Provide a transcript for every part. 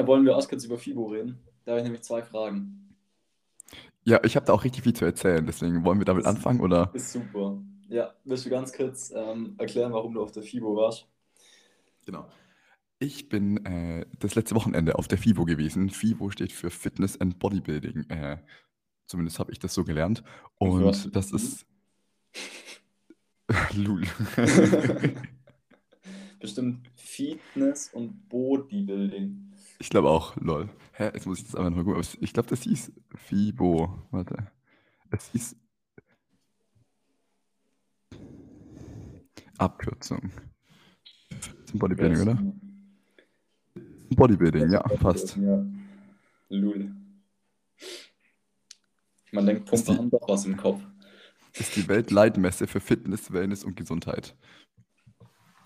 Ja, wollen wir erst kurz über FIBO reden? Da habe ich nämlich zwei Fragen. Ja, ich habe da auch richtig viel zu erzählen, deswegen wollen wir damit Das anfangen oder? ist super. Ja, willst du ganz kurz ähm, erklären, warum du auf der FIBO warst? Genau. Ich bin äh, das letzte Wochenende auf der FIBO gewesen. FIBO steht für Fitness and Bodybuilding. Äh, zumindest habe ich das so gelernt. Und was Und das steht ist Lul. Bestimmt Fitness und Bodybuilding. Ich glaube auch, lol. Hä, jetzt muss ich das einfach noch gucken. Ich glaube, das hieß FIBO. Warte. Es hieß Abkürzung. Zum Bodybuilding, oder? Bodybuilding, ja, fast. Ja. Lul. Man denkt, Ist Pumper die, haben doch was im Kopf. ist die Weltleitmesse für Fitness, Wellness und Gesundheit.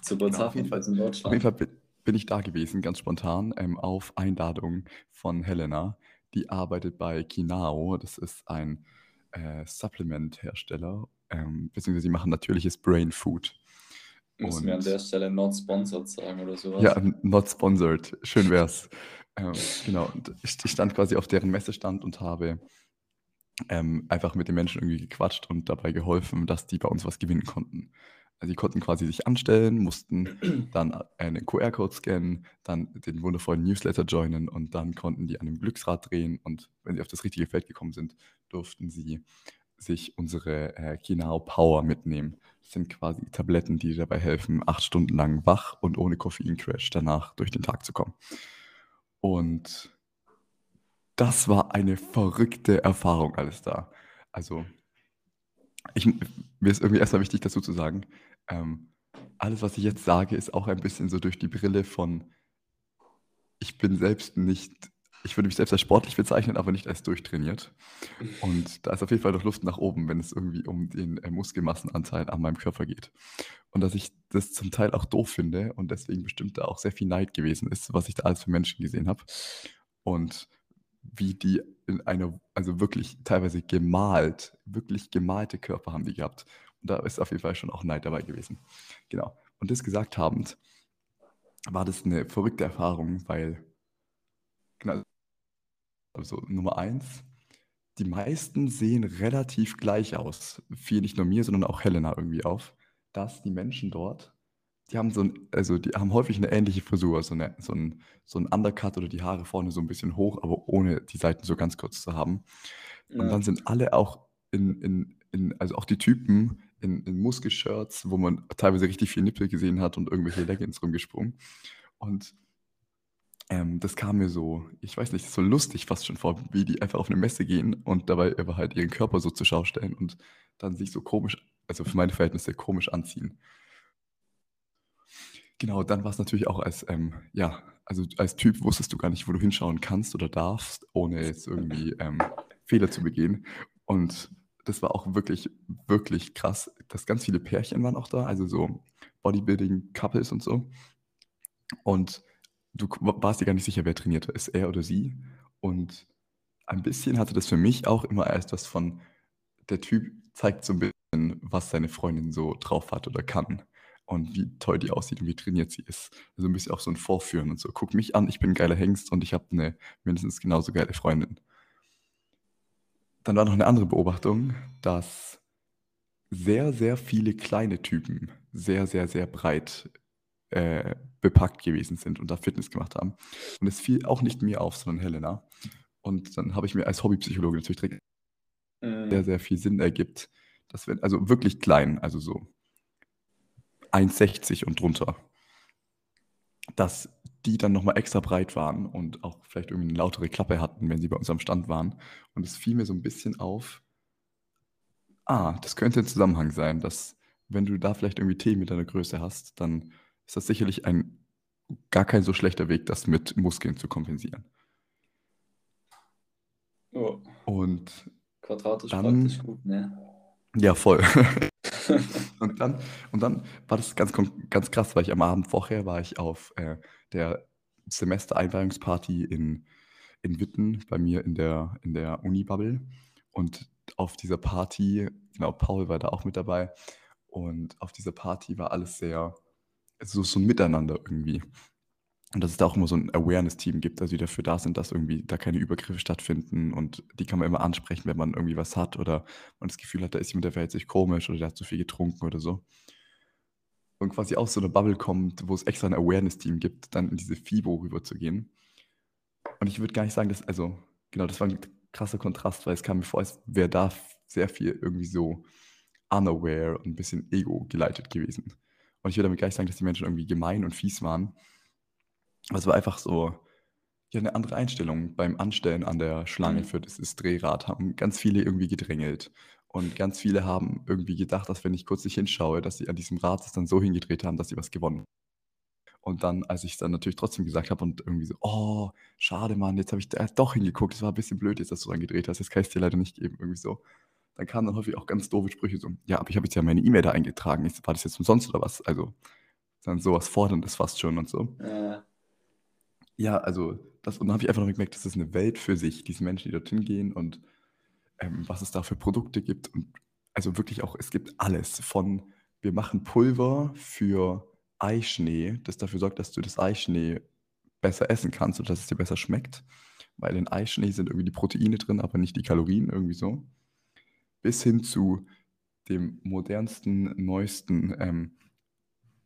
Zu Genau, auf jeden Botschaft Fall, ist in auf jeden Deutschland. Fall bin, ich da gewesen, ganz spontan, ähm, auf Einladung von Helena. Die arbeitet bei Kinao. Das ist ein äh, Supplement-Hersteller, ähm, beziehungsweise sie machen natürliches Brain Food. Müssen wir an der Und Stelle not sponsored sagen oder ja, sowas. not sponsored. Schön wär's. Ähm, genau, und ich, ich stand quasi auf deren Messestand und habe ähm, einfach mit den Menschen irgendwie gequatscht und dabei geholfen, dass die bei uns was gewinnen konnten. Also die konnten quasi sich anstellen, mussten dann einen QR-Code scannen, dann den wundervollen Newsletter joinen und dann konnten die an einem Glücksrad drehen und wenn sie auf das richtige Feld gekommen sind, durften sie sich unsere äh, Kinao Power mitnehmen. Das sind quasi Tabletten, die dabei helfen, acht Stunden lang wach und ohne Koffeincrash danach durch den Tag zu kommen. Und das war eine verrückte Erfahrung alles da. Also ich, mir ist irgendwie erstmal wichtig dazu zu sagen, ähm, alles, was ich jetzt sage, ist auch ein bisschen so durch die Brille von, ich bin selbst nicht, ich würde mich selbst als sportlich bezeichnen, aber nicht als durchtrainiert. Und da ist auf jeden Fall noch Luft nach oben, wenn es irgendwie um den äh, Muskelmassenanteil an meinem Körper geht. Und dass ich das zum Teil auch doof finde und deswegen bestimmt da auch sehr viel Neid gewesen ist, was ich da alles für Menschen gesehen habe. Und wie die in einer, also wirklich teilweise gemalt, wirklich gemalte Körper haben die gehabt. Und da ist auf jeden Fall schon auch Neid dabei gewesen. Genau. Und das gesagt habend, war das eine verrückte Erfahrung, weil, genau, also Nummer eins, die meisten sehen relativ gleich aus. Fiel nicht nur mir, sondern auch Helena irgendwie auf, dass die Menschen dort, die haben so ein, also die haben häufig eine ähnliche Frisur, so, eine, so, ein, so ein Undercut oder die Haare vorne so ein bisschen hoch, aber ohne die Seiten so ganz kurz zu haben. Und Ja. dann sind alle auch in, in, in also auch die Typen in, in Muskelshirts, wo man teilweise richtig viel Nippel gesehen hat und irgendwelche Leggings rumgesprungen. Und ähm, das kam mir so, ich weiß nicht, so lustig fast schon vor, wie die einfach auf eine Messe gehen und dabei aber halt ihren Körper so zur Schau stellen und dann sich so komisch, also für meine Verhältnisse komisch anziehen. Genau, dann war es natürlich auch als, ähm, ja, also als Typ wusstest du gar nicht, wo du hinschauen kannst oder darfst, ohne jetzt irgendwie ähm, Fehler zu begehen. Und das war auch wirklich, wirklich krass, dass ganz viele Pärchen waren auch da, also so Bodybuilding-Couples und so. Und du warst dir gar nicht sicher, wer trainiert ist, er oder sie. Und ein bisschen hatte das für mich auch immer erst was von, der Typ zeigt so ein bisschen, was seine Freundin so drauf hat oder kann und wie toll die aussieht und wie trainiert sie ist. Also ein bisschen auch so ein Vorführen und so. Guck mich an, ich bin ein geiler Hengst und ich habe eine mindestens genauso geile Freundin. Dann war noch eine andere Beobachtung, dass sehr, sehr viele kleine Typen sehr, sehr, sehr breit äh, bepackt gewesen sind und da Fitness gemacht haben. Und es fiel auch nicht mir auf, sondern Helena. Und dann habe ich mir als Hobbypsychologe natürlich direkt sehr, Mhm. sehr viel Sinn ergibt, dass wir, also wirklich klein, also so 1,60 und drunter, dass die dann nochmal extra breit waren und auch vielleicht irgendwie eine lautere Klappe hatten, wenn sie bei uns am Stand waren. Und es fiel mir so ein bisschen auf, ah, das könnte ein Zusammenhang sein, dass wenn du da vielleicht irgendwie Themen mit deiner Größe hast, dann ist das sicherlich ein gar kein so schlechter Weg, das mit Muskeln zu kompensieren. Oh, Und quadratisch dann, praktisch gut, ne? ja, voll. Und dann, und dann war das ganz, ganz krass, weil ich am Abend vorher war ich auf äh, der Semestereinweihungsparty in, in Witten bei mir in der, in der Uni-Bubble. Und auf dieser Party, genau, Paul war da auch mit dabei. Und auf dieser Party war alles sehr, so, so ein Miteinander irgendwie. Und dass es da auch immer so ein Awareness-Team gibt, also die dafür da sind, dass irgendwie da keine Übergriffe stattfinden und die kann man immer ansprechen, wenn man irgendwie was hat oder man das Gefühl hat, da ist jemand, der verhält sich komisch oder der hat zu viel getrunken oder so. Und quasi aus so einer Bubble kommt, wo es extra ein Awareness-Team gibt, dann in diese FIBO rüberzugehen. Und ich würde gar nicht sagen, dass, also, genau, das war ein krasser Kontrast, weil es kam mir vor, als wäre da sehr viel irgendwie so unaware und ein bisschen ego geleitet gewesen. Und ich würde damit gleich sagen, dass die Menschen irgendwie gemein und fies waren. Aber es war einfach so, ja, eine andere Einstellung beim Anstellen an der Schlange Mhm. für dieses Drehrad. Haben ganz viele irgendwie gedrängelt. Und ganz viele haben irgendwie gedacht, dass wenn ich kurz nicht hinschaue, dass sie an diesem Rad es dann so hingedreht haben, dass sie was gewonnen haben. Und dann, als ich es dann natürlich trotzdem gesagt habe und irgendwie so, oh, schade, Mann, jetzt habe ich da doch hingeguckt, es war ein bisschen blöd, jetzt, dass du dran gedreht hast, jetzt kann ich dir leider nicht geben, irgendwie so. Dann kamen dann häufig auch ganz doofe Sprüche so, ja, aber ich habe jetzt ja meine E-Mail da eingetragen, ist- war das jetzt umsonst oder was? Also, dann sowas Forderndes fast schon und so. Äh, Ja, also, das, und dann habe ich einfach noch gemerkt, das ist eine Welt für sich, diese Menschen, die dorthin gehen und ähm, was es da für Produkte gibt. Und also wirklich auch, es gibt alles von, wir machen Pulver für Eischnee, das dafür sorgt, dass du das Eischnee besser essen kannst oder dass es dir besser schmeckt. Weil in Eischnee sind irgendwie die Proteine drin, aber nicht die Kalorien, irgendwie so. Bis hin zu dem modernsten, neuesten ähm,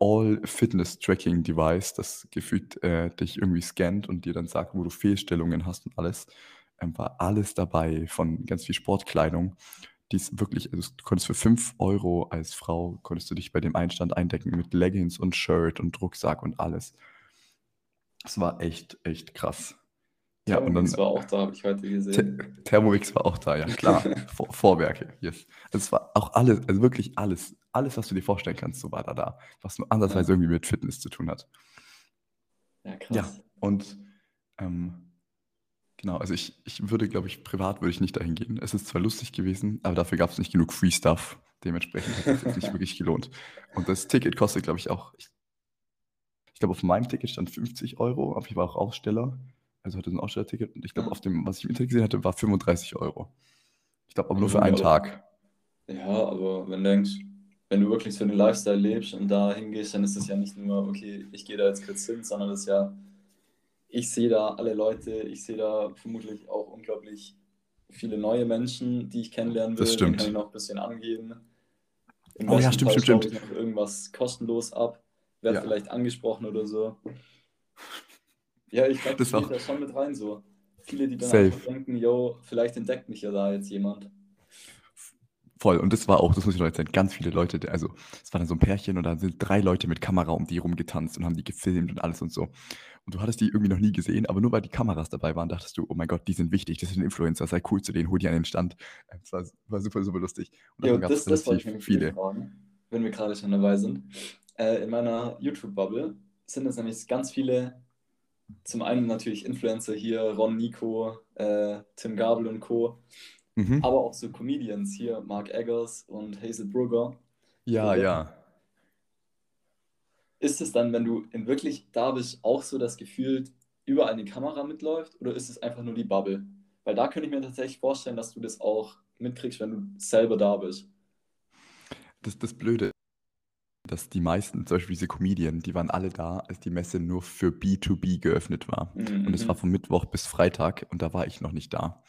All-Fitness-Tracking-Device, das gefühlt äh, dich irgendwie scannt und dir dann sagt, wo du Fehlstellungen hast und alles, ähm, war alles dabei von ganz viel Sportkleidung. Die ist wirklich, also du konntest für 5 Euro als Frau, konntest du dich bei dem Einstand eindecken mit Leggings und Shirt und Rucksack und alles. Das war echt, echt krass. Ja, und dann Thermomix war auch da, habe ich heute gesehen. Th Thermomix war auch da, ja klar. Vor Vorwerke, yes. Also es war auch alles, also wirklich alles, alles, was du dir vorstellen kannst, so war da da, was nur andersweise Ja. irgendwie mit Fitness zu tun hat. Ja, Ja, krass. und ähm, genau, also ich, ich würde, glaube ich, privat würde ich nicht dahin gehen. Es ist zwar lustig gewesen, aber dafür gab es nicht genug Free Stuff. Dementsprechend hat es sich nicht wirklich gelohnt. Und das Ticket kostet, glaube ich, auch, ich, ich glaube, auf meinem Ticket stand 50 Euro, aber ich war auch Aussteller, also hatte ein Ausstellerticket und ich glaube, Ja. auf dem, was ich im Internet gesehen hatte, war 35 Euro. Ich glaube, aber nur Ja, für einen aber- Tag. Ja, aber wenn du denkst, wenn du wirklich so den Lifestyle lebst und da hingehst, dann ist es ja nicht nur, okay, ich gehe da jetzt kurz hin, sondern das ist ja, ich sehe da alle Leute, ich sehe da vermutlich auch unglaublich viele neue Menschen, die ich kennenlernen will. Das stimmt. kann ich noch ein bisschen angeben. Im Oh ja, stimmt, Fall stimmt, staube ich noch irgendwas kostenlos ab, werde Ja. vielleicht angesprochen oder so. Ja, ich glaube, das Das war spielt da schon mit rein so. Viele, die dann Safe. einfach denken, yo, vielleicht entdeckt mich ja da jetzt jemand. Voll. Und das war auch, das muss ich noch erzählen, ganz viele Leute, also es war dann so ein Pärchen und da sind drei Leute mit Kamera um die rumgetanzt und haben die gefilmt und alles und so. Und du hattest die irgendwie noch nie gesehen, aber nur weil die Kameras dabei waren, dachtest du, oh mein Gott, die sind wichtig, das sind Influencer, sei cool zu denen, hol die an den Stand. Es war, war super, super lustig. Und Ja, das, das wollte ich nämlich viele. fragen, wenn wir gerade schon dabei sind. Äh, in meiner YouTube-Bubble sind es nämlich ganz viele, zum einen natürlich Influencer hier, Ron Nico, äh, Tim Gabel und Co., Mhm. aber auch so Comedians hier, Mark Eggers und Hazel Brugger. Ja, Brugger. ja. Ist es dann, wenn du wirklich da bist, auch so das Gefühl, überall eine Kamera mitläuft oder ist es einfach nur die Bubble? Weil da könnte ich mir tatsächlich vorstellen, dass du das auch mitkriegst, wenn du selber da bist. Das, das Blöde, dass die meisten, zum Beispiel diese Comedian, die waren alle da, als die Messe nur für B2B geöffnet war. Und es war Mhm. von Mittwoch bis Freitag und da war ich noch nicht da.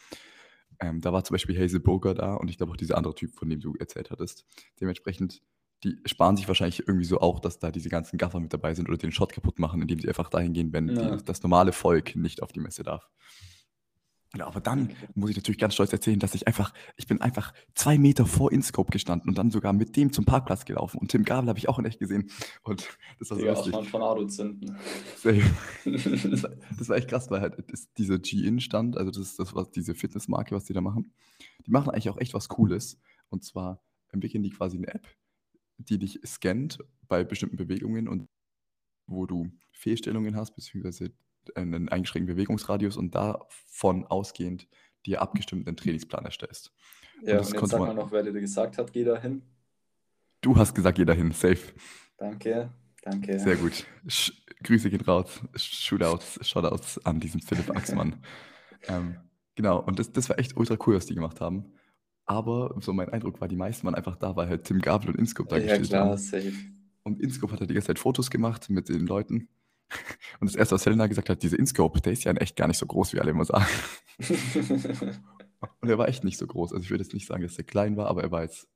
Ähm, da war zum Beispiel Hazel Burger da und ich glaube auch dieser andere Typ, von dem du erzählt hattest. Dementsprechend, die sparen sich wahrscheinlich irgendwie so auch, dass da diese ganzen Gaffer mit dabei sind oder den Shot kaputt machen, indem sie einfach dahin gehen, wenn Ja. die, das normale Volk nicht auf die Messe darf. Ja, aber dann muss ich natürlich ganz stolz erzählen, dass ich einfach, ich bin einfach zwei Meter vor Inscope gestanden und dann sogar mit dem zum Parkplatz gelaufen. Und Tim Gabel habe ich auch in echt gesehen. Und das war so Digga, auch lustig. mal ein Tornado zünden. Das war, das war echt krass, weil halt dieser G-In-Stand, also das ist das, was diese Fitnessmarke, was die da machen, die machen eigentlich auch echt was Cooles. Und zwar entwickeln die quasi eine App, die dich scannt bei bestimmten Bewegungen und wo du Fehlstellungen hast, beziehungsweise einen eingeschränkten Bewegungsradius und davon ausgehend dir abgestimmt einen Trainingsplan erstellst. Ja, das und jetzt sag mal noch, wer dir gesagt hat, geh da hin. Du hast gesagt, geh dahin, safe. Danke, danke. Sehr gut. Sch Grüße gehen raus. Shootouts, Shoutouts an diesen Philipp Axmann. ähm, genau, und das, das war echt ultra cool, was die gemacht haben. Aber so mein Eindruck war, die meisten waren einfach da, weil halt Tim Gabel und Inscope da Ja, gestellt klar, haben. safe. Und Inscope hat halt die ganze Zeit Fotos gemacht mit den Leuten. Und das erste, was Helena gesagt hat, dieser InScope, der ist ja in echt gar nicht so groß, wie alle immer sagen. Und er war echt nicht so groß. Also ich würde jetzt nicht sagen, dass er klein war, aber er war jetzt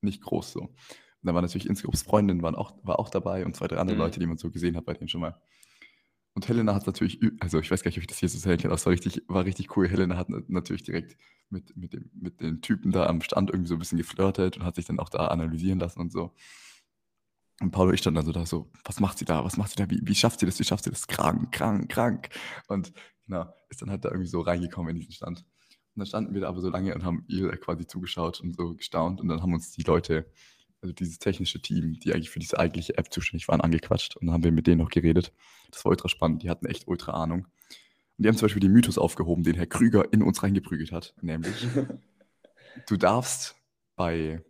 nicht groß so. Und dann war natürlich InScopes Freundin waren auch, war auch dabei und zwei, drei andere Mhm. Leute, die man so gesehen hat bei denen schon mal. Und Helena hat natürlich, also ich weiß gar nicht, ob ich das hier so erzählen kann, aber es war richtig, war richtig cool. Helena hat na- natürlich direkt mit, mit, dem, mit den Typen da am Stand irgendwie so ein bisschen geflirtet und hat sich dann auch da analysieren lassen und so. Und Paul und ich standen dann so da so, was macht sie da, was macht sie da, wie, wie schafft sie das, wie schafft sie das, krank, krank, krank. Und genau, ist dann halt da irgendwie so reingekommen in diesen Stand. Und dann standen wir da aber so lange und haben ihr quasi zugeschaut und so gestaunt und dann haben uns die Leute, also dieses technische Team, die eigentlich für diese eigentliche App zuständig waren, angequatscht und dann haben wir mit denen noch geredet. Das war ultra spannend, die hatten echt ultra Ahnung. Und die haben zum Beispiel den Mythos aufgehoben, den Herr Krüger in uns reingeprügelt hat, nämlich du darfst bei,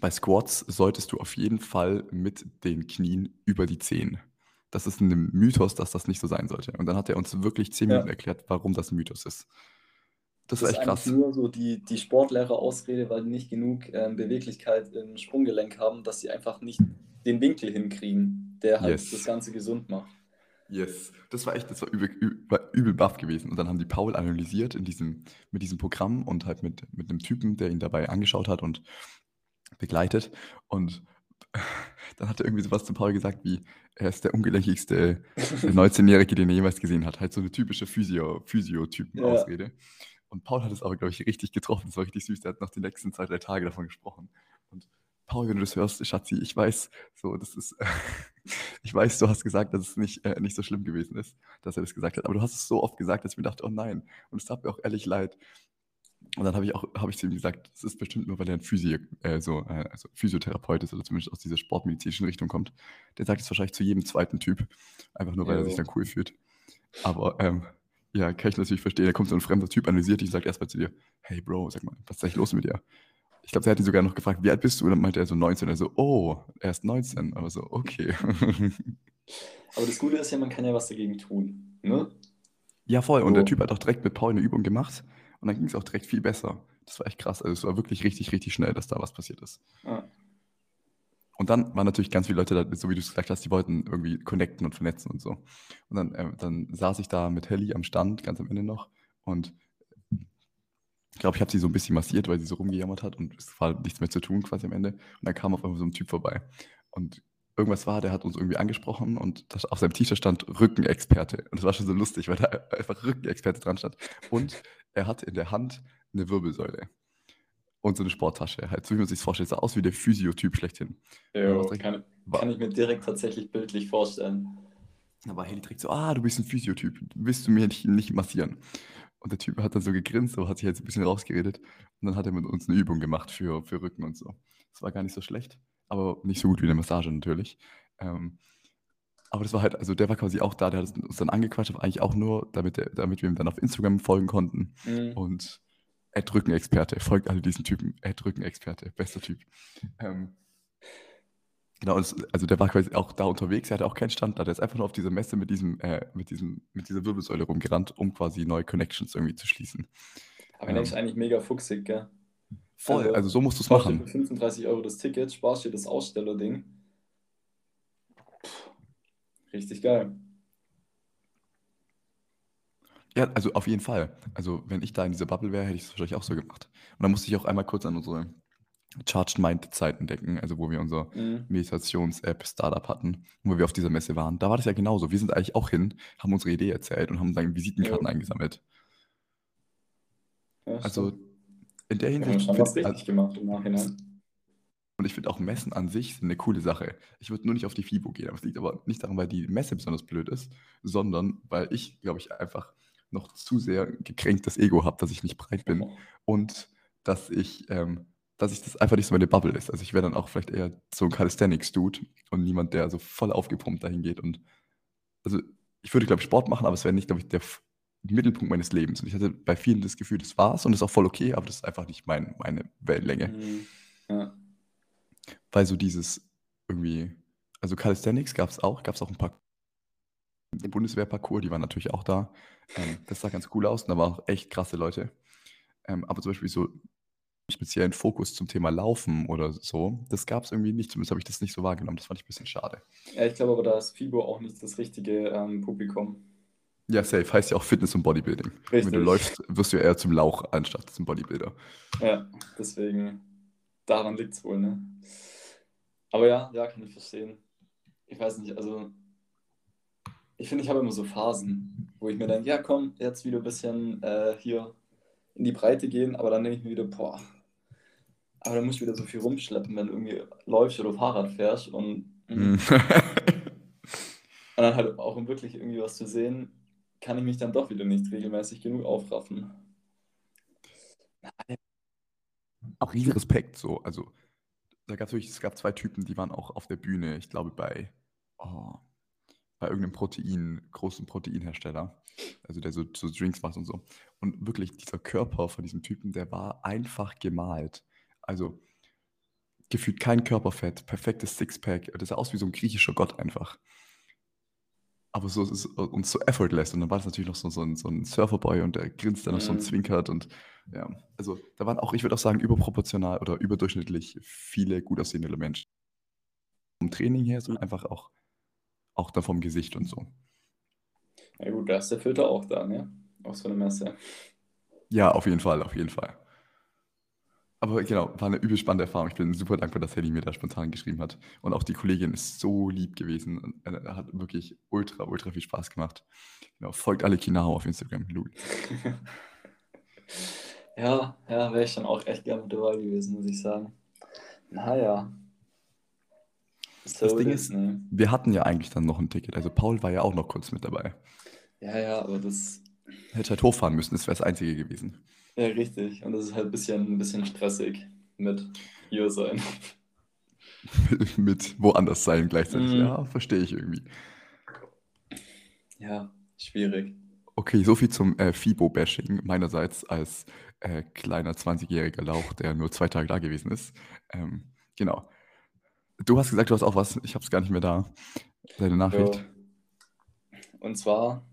bei Squats solltest du auf jeden Fall mit den Knien über die Zehen. Das ist ein Mythos, dass das nicht so sein sollte. Und dann hat er uns wirklich zehn Ja. Minuten erklärt, warum das ein Mythos ist. Das, Das ist ist echt krass. nur so die, die Sportlehrer-Ausrede, weil die nicht genug ähm, Beweglichkeit im Sprunggelenk haben, dass sie einfach nicht den Winkel hinkriegen, der halt Yes. das Ganze gesund macht. Yes, das war echt, das war übel, übel, übel baff gewesen. Und dann haben die Paul analysiert in diesem, mit diesem Programm und halt mit, mit einem Typen, der ihn dabei angeschaut hat und begleitet. Und dann hat er irgendwie sowas zu Paul gesagt wie, er ist der ungelenkigste 19-Jährige, den er jemals gesehen hat. Halt so eine typische Physio, Physio-Typen-Ausrede. Und Paul hat es aber, glaube ich, richtig getroffen. Das war richtig süß. Der hat noch die nächsten zwei, drei Tage davon gesprochen. Und Paul, wenn du das hörst, Schatzi, ich weiß, so, das ist, ich weiß, du hast gesagt, dass es nicht, äh, nicht so schlimm gewesen ist, dass er das gesagt hat. Aber du hast es so oft gesagt, dass ich mir dachte, oh nein. Und es tat mir auch ehrlich leid. Und dann habe ich auch, habe ich zu ihm gesagt, das ist bestimmt nur, weil er ein Physio, äh, so, äh, also Physiotherapeut ist oder zumindest aus dieser sportmedizinischen Richtung kommt. Der sagt es wahrscheinlich zu jedem zweiten Typ, einfach nur, weil er Jo. sich dann cool fühlt. Aber ähm, ja, kann ich natürlich verstehen. Da kommt so ein fremder Typ, analysiert dich und sagt erstmal zu dir, hey Bro, sag mal, was ist eigentlich los mit dir? Ich glaube, er hat ihn sogar noch gefragt, wie alt bist du? Und dann meinte er so 19. Er so, oh, er ist 19. Aber so, okay. Aber das Gute ist ja, man kann ja was dagegen tun. Ne? ja, voll. Und der So. Typ hat auch direkt mit Paul eine Übung gemacht. Und dann ging es auch direkt viel besser. Das war echt krass. Also es war wirklich richtig, richtig schnell, dass da was passiert ist. Ja. Und dann waren natürlich ganz viele Leute da, so wie du es gesagt hast, die wollten irgendwie connecten und vernetzen und so. Und dann, äh, dann saß ich da mit Helly am Stand, ganz am Ende noch. Und ich glaube, ich habe sie so ein bisschen massiert, weil sie so rumgejammert hat und es war nichts mehr zu tun quasi am Ende. Und dann kam auf einmal so ein Typ vorbei. Und irgendwas war, der hat uns irgendwie angesprochen und auf seinem T-Shirt stand Rückenexperte. Und das war schon so lustig, weil da einfach Rückenexperte dran stand. Und er hatte in der Hand eine Wirbelsäule. Und so eine Sporttasche. Halt, so wie man sich das vorstellt. Sah aus wie der Physiotyp schlechthin. Jo, direkt- kann, kann ich mir direkt tatsächlich bildlich vorstellen. Da war Heli direkt so, ah, du bist ein Physiotyp, willst du mir nicht, nicht massieren? Und der Typ hat dann so gegrinst, aber hat sich jetzt ein bisschen rausgeredet. Und dann hat er mit uns eine Übung gemacht für, für Rücken und so. Das war gar nicht so schlecht, aber nicht so gut wie eine Massage natürlich. Ähm, aber das war halt, also der war quasi auch da, der hat uns dann angequatscht, aber eigentlich auch nur, damit, der, damit wir ihm dann auf Instagram folgen konnten. Mhm. Und Ed Rückenexperte, folgt alle diesen Typen, Ed Rückenexperte, bester Typ. Ähm, genau, und es, also der war quasi auch da unterwegs, er hatte auch keinen Stand da, der ist einfach nur auf dieser Messe mit, diesem, äh, mit, diesem, mit dieser Wirbelsäule rumgerannt, um quasi neue Connections irgendwie zu schließen. Aber der ist Ähm, eigentlich mega fuchsig, gell? Voll, Also, also so musst du es machen. für 35 Euro das Ticket, sparst dir das Ausstellerding. Richtig geil. Ja, also auf jeden Fall. Also wenn ich da in dieser Bubble wäre, hätte ich es wahrscheinlich auch so gemacht. Und dann musste ich auch einmal kurz an unsere Charged Mind Zeiten denken, also wo wir unser Mhm. Meditations-App Startup hatten, wo wir auf dieser Messe waren. Da war das ja genauso. Wir sind eigentlich auch hin, haben unsere Idee erzählt und haben dann Visitenkarten Ja. eingesammelt. Ja, Also in der wir haben Hinsicht schon was find, richtig gemacht im Nachhinein. Und ich finde auch Messen an sich sind eine coole Sache. Ich würde nur nicht auf die FIBO gehen, aber es liegt aber nicht daran, weil die Messe besonders blöd ist, sondern weil ich, glaube ich, einfach noch zu sehr gekränktes Ego habe, dass ich nicht breit bin und dass ich, ähm, dass ich das einfach nicht so meine Bubble ist. Also ich wäre dann auch vielleicht eher so ein Calisthenics-Dude und niemand, der so voll aufgepumpt dahin geht. Und also ich würde, glaube ich, Sport machen, aber es wäre nicht, glaube ich, der Mittelpunkt meines Lebens. Und ich hatte bei vielen das Gefühl, das war's und das ist auch voll okay, aber das ist einfach nicht mein, meine Wellenlänge. Mhm. Ja. Weil so dieses irgendwie, also Calisthenics gab es auch, gab es auch ein paar Bundeswehrparcours, die waren natürlich auch da. Ähm, das sah ganz cool aus und da waren auch echt krasse Leute. Ähm, aber zum Beispiel so speziellen Fokus zum Thema Laufen oder so. Das gab es irgendwie nicht, zumindest habe ich das nicht so wahrgenommen. Das fand ich ein bisschen schade. Ja, ich glaube aber, da ist FIBO auch nicht das richtige ähm, Publikum. Ja, safe. Heißt ja auch Fitness und Bodybuilding. Richtig. Wenn du läufst, wirst du ja eher zum Lauch anstatt zum Bodybuilder. Ja, deswegen, daran liegt es wohl, ne? Aber ja, ja, kann ich verstehen. Ich weiß nicht, also ich finde, ich habe immer so Phasen, wo ich mir denke, ja komm, jetzt wieder ein bisschen äh, hier in die Breite gehen, aber dann denke ich mir wieder, boah, aber dann musst du wieder so viel rumschleppen, wenn du irgendwie läufst oder Fahrrad fährst und, Mhm. und dann halt auch um wirklich irgendwie was zu sehen, kann ich mich dann doch wieder nicht regelmäßig genug aufraffen. Auch riesen Respekt so. Also, da gab es wirklich, es gab zwei Typen, die waren auch auf der Bühne, ich glaube bei, oh, bei irgendeinem Protein, großen Proteinhersteller, also der so, so Drinks macht und so. Und wirklich, dieser Körper von diesem Typen, der war einfach gemalt. Also gefühlt kein Körperfett, perfektes Sixpack. Das sah aus wie so ein griechischer Gott einfach. Aber so, so und so effortless. Und dann war das natürlich noch so, so, ein, so ein Surferboy und der grinst dann noch so und Mhm. zwinkert. Und ja, also da waren auch, ich würde auch sagen, überproportional oder überdurchschnittlich viele gut aussehende Menschen. Vom Training her, so einfach auch, auch dann vom Gesicht und so. Ja gut, da ist der Filter auch da, ne? Auf so einer Messe. Ja, auf jeden Fall, auf jeden Fall. Aber genau, war eine übel spannende Erfahrung. Ich bin super dankbar, dass Helly mir da spontan geschrieben hat. Und auch die Kollegin ist so lieb gewesen. Und, äh, hat wirklich ultra, ultra viel Spaß gemacht. Genau, folgt alle Kinao auf Instagram. Lul. Ja, ja, wäre ich dann auch echt gerne mit dabei gewesen, muss ich sagen. Naja. So Das Ding ist, ne? wir hatten ja eigentlich dann noch ein Ticket. Also Paul war ja auch noch kurz mit dabei. Ja, ja, aber das, Hätte halt hochfahren müssen, das wäre das Einzige gewesen. Ja, richtig. Und das ist halt ein bisschen, ein bisschen stressig mit hier sein. mit woanders sein gleichzeitig. Mhm. Ja, verstehe ich irgendwie. Ja, schwierig. Okay, so viel zum äh, FIBO-Bashing meinerseits als äh, kleiner 20-jähriger Lauch, der nur zwei Tage da gewesen ist. Ähm, genau. Du hast gesagt, du hast auch was, ich habe es gar nicht mehr da. Deine Nachricht. Ja. Und zwar,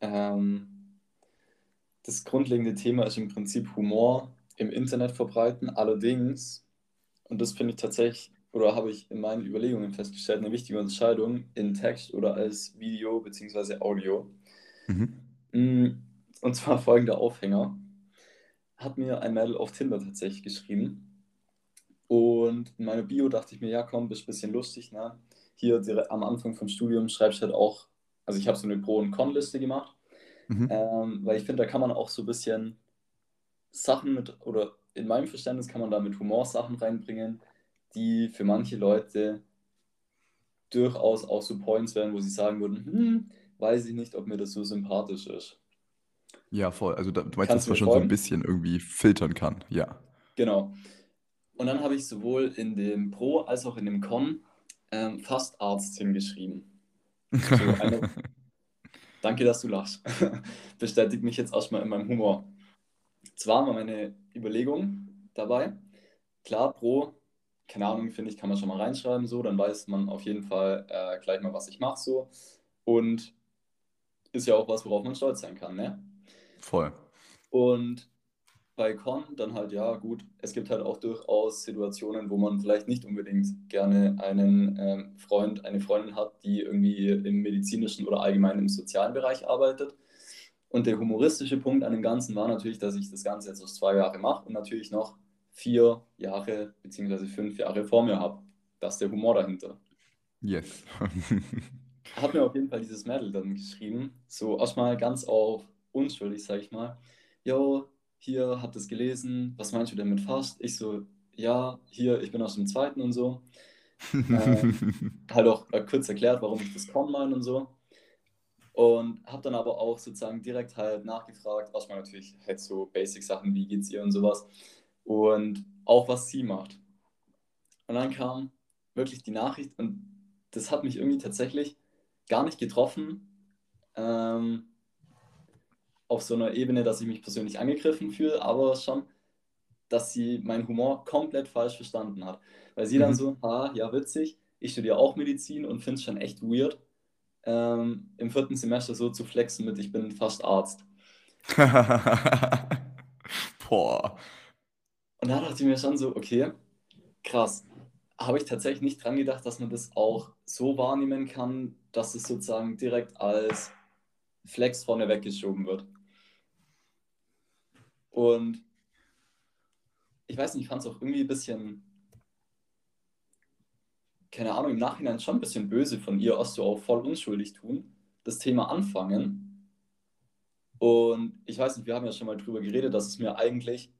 ähm, das grundlegende Thema ist im Prinzip Humor im Internet verbreiten. Allerdings, und das finde ich tatsächlich, oder habe ich in meinen Überlegungen festgestellt, eine wichtige Unterscheidung in Text oder als Video bzw. Audio. Mhm. Mm, Und zwar folgender Aufhänger. Hat mir ein Mädel auf Tinder tatsächlich geschrieben. Und in meiner Bio dachte ich mir, ja komm, bist ein bisschen lustig. Ne? Hier direkt am Anfang vom Studium schreibst du halt auch, also ich habe so eine Pro- und Con-Liste gemacht, Mhm. ähm, weil ich finde, da kann man auch so ein bisschen Sachen mit, oder in meinem Verständnis kann man da mit Humor Sachen reinbringen, die für manche Leute durchaus auch so Points wären, wo sie sagen würden, hm, weiß ich nicht, ob mir das so sympathisch ist. Ja, voll. Also da, du meinst, Kannst dass man schon so ein folgen? bisschen irgendwie filtern kann. Ja. Genau. Und dann habe ich sowohl in dem Pro als auch in dem Con ähm, fast Arzt hingeschrieben. So eine, danke, dass du lachst. Bestätigt mich jetzt erstmal in meinem Humor. Zwar war meine Überlegung dabei. Klar, Pro, keine Ahnung, finde ich, kann man schon mal reinschreiben, so, dann weiß man auf jeden Fall äh, gleich mal, was ich mache, so. Und ist ja auch was, worauf man stolz sein kann, ne? Voll. Und bei Con dann halt, ja, gut, es gibt halt auch durchaus Situationen, wo man vielleicht nicht unbedingt gerne einen ähm, Freund, eine Freundin hat, die irgendwie im medizinischen oder allgemein im sozialen Bereich arbeitet. Und der humoristische Punkt an dem Ganzen war natürlich, dass ich das Ganze jetzt aus zwei Jahre mache und natürlich noch vier Jahre beziehungsweise fünf Jahre vor mir habe. Das ist der Humor dahinter. Yes. Hat mir auf jeden Fall dieses Mädel dann geschrieben, so erstmal ganz auf unschuldig, sag ich mal. Yo, hier, hab das gelesen, was meinst du denn mit fast? Ich so, ja, hier, ich bin aus dem zweiten und so. Halt auch äh, kurz erklärt, warum ich das Con meine und so. Und hab dann aber auch sozusagen direkt halt nachgefragt, erstmal natürlich halt so Basic-Sachen, wie geht's ihr und sowas. Und auch was sie macht. Und dann kam wirklich die Nachricht und das hat mich irgendwie tatsächlich gar nicht getroffen ähm, auf so einer Ebene, dass ich mich persönlich angegriffen fühle, aber schon, dass sie meinen Humor komplett falsch verstanden hat. Weil sie dann Mhm. so, ah, ja, witzig, ich studiere auch Medizin und finde es schon echt weird, ähm, im vierten Semester so zu flexen mit, ich bin fast Arzt. Boah. Und da dachte ich mir schon so, okay, krass. Habe ich tatsächlich nicht dran gedacht, dass man das auch so wahrnehmen kann, dass es sozusagen direkt als Flex vorne weggeschoben wird. Und ich weiß nicht, ich fand es auch irgendwie ein bisschen, keine Ahnung, im Nachhinein schon ein bisschen böse von ihr, was du auch voll unschuldig tun, das Thema anfangen. Und ich weiß nicht, wir haben ja schon mal drüber geredet, dass es mir eigentlich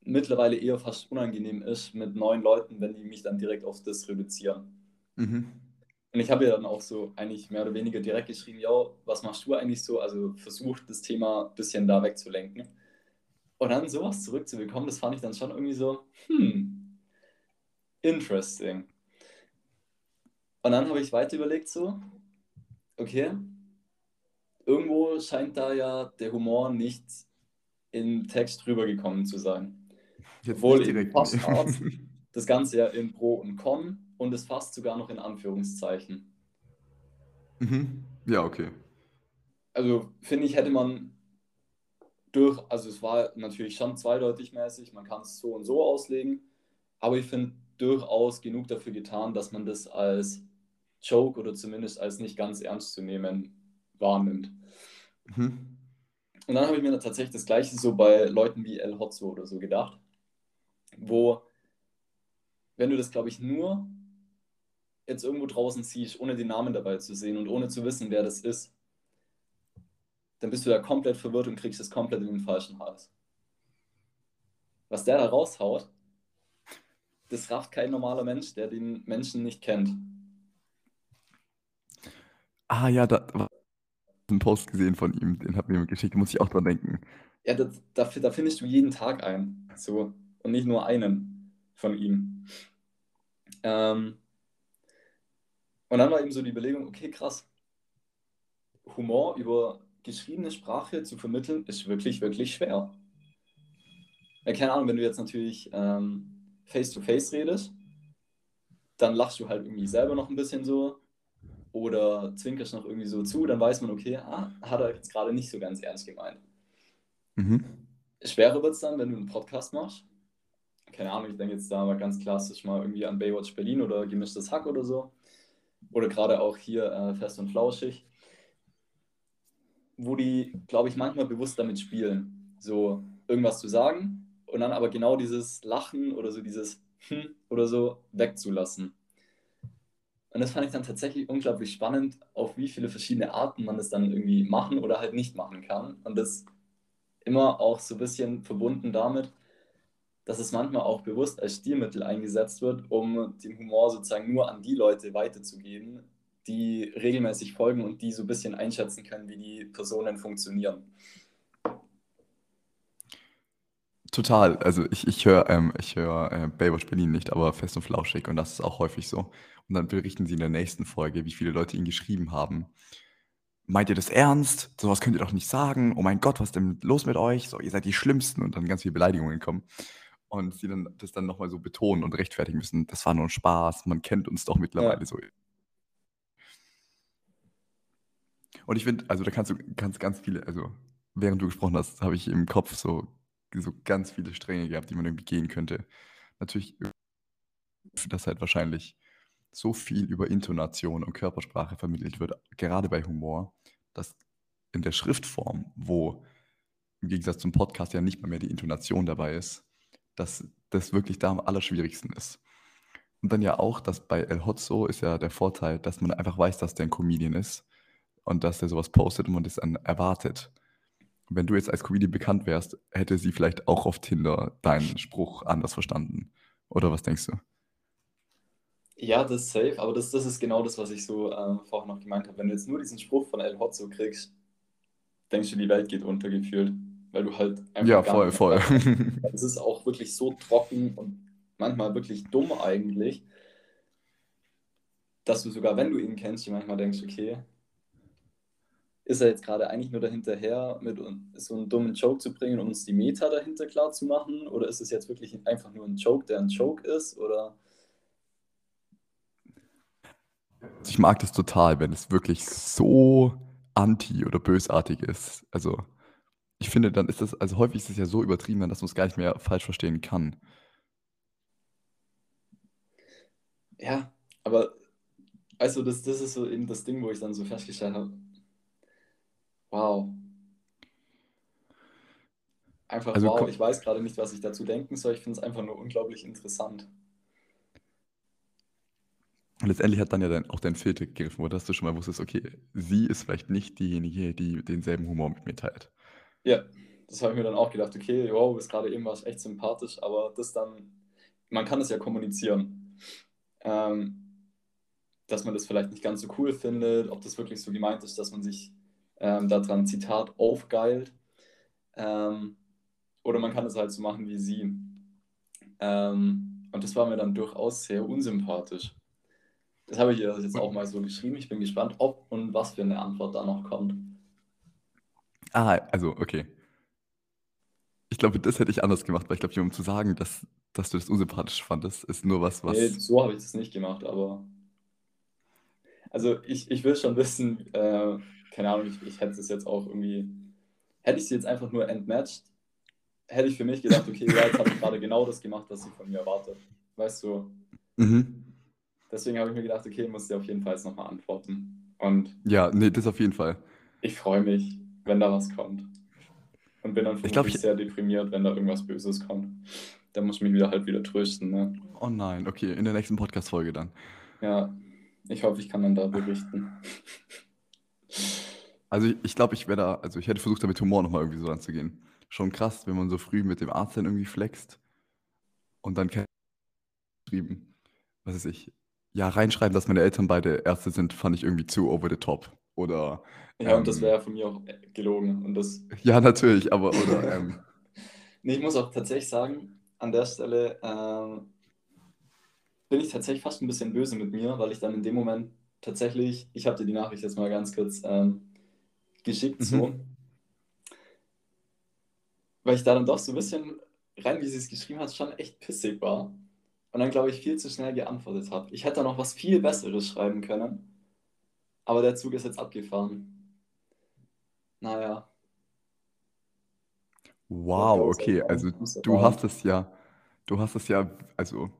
mittlerweile eher fast unangenehm ist mit neuen Leuten, wenn die mich dann direkt auf das reduzieren. Mhm. Und ich habe ja dann auch so eigentlich mehr oder weniger direkt geschrieben, ja, was machst du eigentlich so? Also versucht das Thema ein bisschen da wegzulenken. Und dann sowas zurückzubekommen, das fand ich dann schon irgendwie so, hm, interesting. Und dann habe ich weiter überlegt so, okay, irgendwo scheint da ja der Humor nicht im Text rübergekommen zu sein. Jetzt Obwohl direkt. das Ganze ja in Pro und Con und es fast sogar noch in Anführungszeichen. Mhm. Ja, okay. Also finde ich, hätte man durch, also es war natürlich schon zweideutig mäßig, man kann es so und so auslegen, aber ich finde durchaus genug dafür getan, dass man das als Joke oder zumindest als nicht ganz ernst zu nehmen wahrnimmt. Mhm. Und dann habe ich mir tatsächlich das gleiche so bei Leuten wie El Hotzo oder so gedacht, wo, wenn du das, glaube ich, nur jetzt irgendwo draußen siehst, ohne den Namen dabei zu sehen und ohne zu wissen, wer das ist, dann bist du da komplett verwirrt und kriegst es komplett in den falschen Hals. Was der da raushaut, das rafft kein normaler Mensch, der den Menschen nicht kennt. Ah ja, da war ein Post gesehen von ihm, den hat mir geschickt, muss ich auch dran denken. Ja, da, da, da findest du jeden Tag einen. So. Und nicht nur einen von ihm. Ähm, und dann war eben so die Überlegung, okay, krass. Humor über geschriebene Sprache zu vermitteln, ist wirklich, wirklich schwer. Ja, keine Ahnung, wenn du jetzt natürlich ähm, face-to-face redest, dann lachst du halt irgendwie selber noch ein bisschen so oder zwinkerst noch irgendwie so zu, dann weiß man, okay, ah, hat er jetzt gerade nicht so ganz ernst gemeint. Mhm. Schwerer wird es dann, wenn du einen Podcast machst. Keine Ahnung, ich denke jetzt da mal ganz klassisch mal irgendwie an Baywatch Berlin oder Gemischtes Hack oder so. Oder gerade auch hier äh, Fest und Flauschig wo die, glaube ich, manchmal bewusst damit spielen, so irgendwas zu sagen und dann aber genau dieses Lachen oder so dieses hm oder so wegzulassen. Und das fand ich dann tatsächlich unglaublich spannend, auf wie viele verschiedene Arten man es dann irgendwie machen oder halt nicht machen kann. Und das immer auch so ein bisschen verbunden damit, dass es manchmal auch bewusst als Stilmittel eingesetzt wird, um den Humor sozusagen nur an die Leute weiterzugeben, die regelmäßig folgen und die so ein bisschen einschätzen können, wie die Personen funktionieren. Total. Also ich, ich höre ähm, hör, äh, Baywatch Berlin nicht, aber fest und flauschig und das ist auch häufig so. Und dann berichten sie in der nächsten Folge, wie viele Leute ihn geschrieben haben. Meint ihr das ernst? Sowas könnt ihr doch nicht sagen. Oh mein Gott, was ist denn los mit euch? So, ihr seid die Schlimmsten und dann ganz viele Beleidigungen kommen. Und sie dann das dann nochmal so betonen und rechtfertigen müssen. Das war nur ein Spaß. Man kennt uns doch mittlerweile ja. so. Und ich finde, also da kannst du kannst ganz viele, also während du gesprochen hast, habe ich im Kopf so, so ganz viele Stränge gehabt, die man irgendwie gehen könnte. Natürlich, dass halt wahrscheinlich so viel über Intonation und Körpersprache vermittelt wird, gerade bei Humor, dass in der Schriftform, wo im Gegensatz zum Podcast ja nicht mal mehr die Intonation dabei ist, dass das wirklich da am allerschwierigsten ist. Und dann ja auch, dass bei El Hotzo ist ja der Vorteil, dass man einfach weiß, dass der ein Comedian ist und dass der sowas postet und man das dann erwartet. Wenn du jetzt als Comedian bekannt wärst, hätte sie vielleicht auch auf Tinder deinen Spruch anders verstanden. Oder was denkst du? Ja, das ist safe, aber das, das ist genau das, was ich so äh, vorher noch gemeint habe. Wenn du jetzt nur diesen Spruch von El Hotzo kriegst, denkst du, die Welt geht untergefühlt. Weil du halt einfach. Ja, voll, voll. Es ist auch wirklich so trocken und manchmal wirklich dumm eigentlich, dass du sogar, wenn du ihn kennst, dir manchmal denkst, okay, ist er jetzt gerade eigentlich nur dahinterher, mit so einen dummen Joke zu bringen, um uns die Meta dahinter klar zu machen? Oder ist es jetzt wirklich einfach nur ein Joke, der ein Joke ist? Oder. Ich mag das total, wenn es wirklich so anti oder bösartig ist. Also, ich finde, dann ist das, also häufig ist es ja so übertrieben, dass man es gar nicht mehr falsch verstehen kann. Ja, aber also das, das ist so eben das Ding, wo ich dann so festgestellt habe, wow. Einfach Also, wow, ich weiß gerade nicht, was ich dazu denken soll. Ich finde es einfach nur unglaublich interessant. letztendlich hat dann ja dein, auch dein Filter gegriffen, oder dass du schon mal wusstest, okay, sie ist vielleicht nicht diejenige, die denselben Humor mit mir teilt. Ja, das habe ich mir dann auch gedacht, okay, wow, bis gerade eben war es echt sympathisch, aber das dann, man kann es ja kommunizieren. Ähm, dass man das vielleicht nicht ganz so cool findet, ob das wirklich so gemeint ist, dass man sich ähm, daran, Zitat, aufgeilt. Ähm, oder man kann es halt so machen wie sie. Ähm, und das war mir dann durchaus sehr unsympathisch. Das habe ich ihr jetzt auch mal so geschrieben. Ich bin gespannt, ob und was für eine Antwort da noch kommt. Ah, also, okay. Ich glaube, das hätte ich anders gemacht, weil ich glaube, jemandem zu sagen, dass, dass du das unsympathisch fandest, ist nur was, Nee, was. so habe ich das nicht gemacht, aber. Also ich, ich will schon wissen, äh, keine Ahnung, ich, ich hätte es jetzt auch irgendwie. Hätte ich sie jetzt einfach nur entmatcht, hätte ich für mich gedacht, okay, ja, jetzt habe ich gerade genau das gemacht, was sie von mir erwartet. Weißt du? Mhm. Deswegen habe ich mir gedacht, okay, muss dir auf jeden Fall jetzt nochmal antworten. Und Ja, nee, das auf jeden Fall. ich freue mich, wenn da was kommt. Und bin dann Ich vermutlich ich. sehr deprimiert, wenn da irgendwas Böses kommt. Da muss ich mich wieder halt wieder trösten, ne? Oh nein, okay, in der nächsten Podcast-Folge dann. Ja, ich hoffe, ich kann dann da berichten. Also ich, ich glaube, ich wäre da, also ich hätte versucht, da mit Humor nochmal irgendwie so ranzugehen. Schon krass, wenn man so früh mit dem Arzt dann irgendwie flext und dann geschrieben, was weiß ich, ja, reinschreiben, dass meine Eltern beide Ärzte sind, fand ich irgendwie zu over the top. Oder, Ja, und das ähm, wäre ja von mir auch gelogen. Und das. ja, natürlich, aber, oder, ähm, Nee, ich muss auch tatsächlich sagen, an der Stelle ähm, bin ich tatsächlich fast ein bisschen böse mit mir, weil ich dann in dem Moment tatsächlich, ich habe dir die Nachricht jetzt mal ganz kurz ähm, geschickt, so, mhm. weil ich da dann doch so ein bisschen, rein wie sie es geschrieben hat, schon echt pissig war. Und dann, glaube ich, viel zu schnell geantwortet habe. Ich hätte da noch was viel Besseres schreiben können, aber der Zug ist jetzt abgefahren. Naja, Wow, okay, also du hast es ja, du hast es ja, also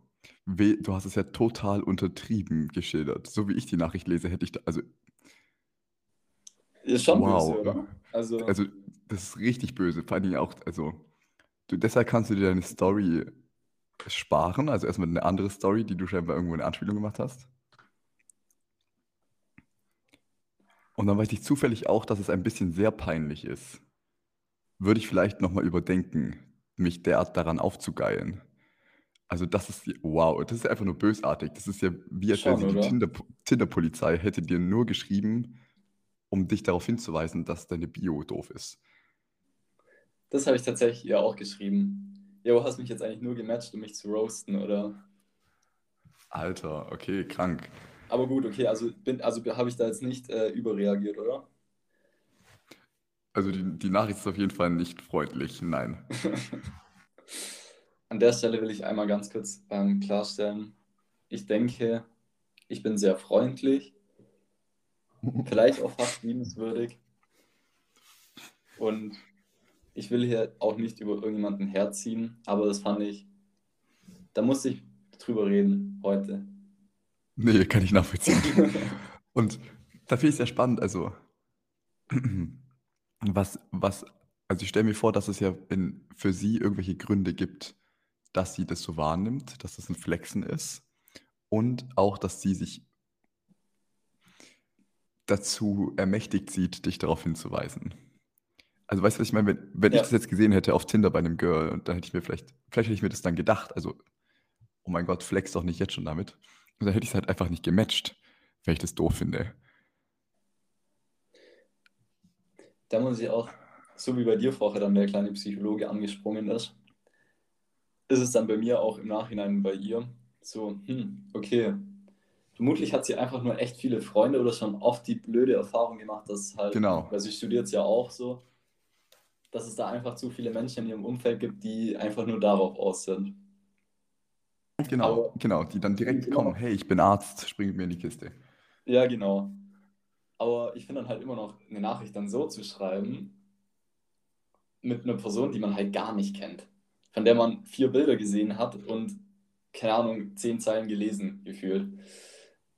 du hast es ja total untertrieben geschildert. So wie ich die Nachricht lese, hätte ich da, also, Ist schon wow. böse, oder? Also, Also, das ist richtig böse. Vor Dingen auch, also, du, deshalb kannst du dir deine Story sparen. Also erstmal eine andere Story, die du scheinbar irgendwo in Anspielung gemacht hast. Und dann weiß ich zufällig auch, dass es ein bisschen sehr peinlich ist. Würde ich vielleicht nochmal überdenken, mich derart daran aufzugeilen. Also das ist, wow, das ist einfach nur bösartig. Das ist ja wie als wäre die? Tinder, Tinder-Polizei, hätte dir nur geschrieben, um dich darauf hinzuweisen, dass deine Bio doof ist. das habe ich tatsächlich ihr auch geschrieben. Jo, hast mich jetzt eigentlich nur gematcht, um mich zu roasten, oder? Alter, okay, krank. Aber gut, okay, also, bin, also habe ich da jetzt nicht äh, überreagiert, oder? Also die, die Nachricht ist auf jeden Fall nicht freundlich, nein. An der Stelle will ich einmal ganz kurz ähm, klarstellen, ich denke, ich bin sehr freundlich, vielleicht auch fast liebenswürdig. Und ich will hier auch nicht über irgendjemanden herziehen, aber das fand ich, da musste ich drüber reden heute. Nee, kann ich nachvollziehen. Und da finde ich es sehr spannend, also was, was, also ich stelle mir vor, dass es ja in, für sie irgendwelche Gründe gibt, dass sie das so wahrnimmt, dass das ein Flexen ist und auch, dass sie sich dazu ermächtigt sieht, dich darauf hinzuweisen. Also weißt du, was ich meine? Wenn, wenn ich Ja. das jetzt gesehen hätte auf Tinder bei einem Girl, und dann hätte ich mir vielleicht, vielleicht hätte ich mir das dann gedacht, also, oh mein Gott, flex doch nicht jetzt schon damit. Und dann hätte ich es halt einfach nicht gematcht, weil ich das doof finde. Da muss ich auch, so wie bei dir vorher dann der kleine Psychologe angesprungen ist, ist es dann bei mir auch im Nachhinein bei ihr so, hm, okay, vermutlich hat sie einfach nur echt viele Freunde oder schon oft die blöde Erfahrung gemacht, dass halt, Genau. weil sie studiert es ja auch so, dass es da einfach zu viele Menschen in ihrem Umfeld gibt, die einfach nur darauf aus sind. Genau, Aber- genau, die dann direkt Genau. kommen, hey, ich bin Arzt, spring mit mir in die Kiste. Ja, genau. Aber ich finde dann halt immer noch eine Nachricht dann so zu schreiben, mit einer Person, die man halt gar nicht kennt, von der man vier Bilder gesehen hat und, keine Ahnung, zehn Zeilen gelesen gefühlt,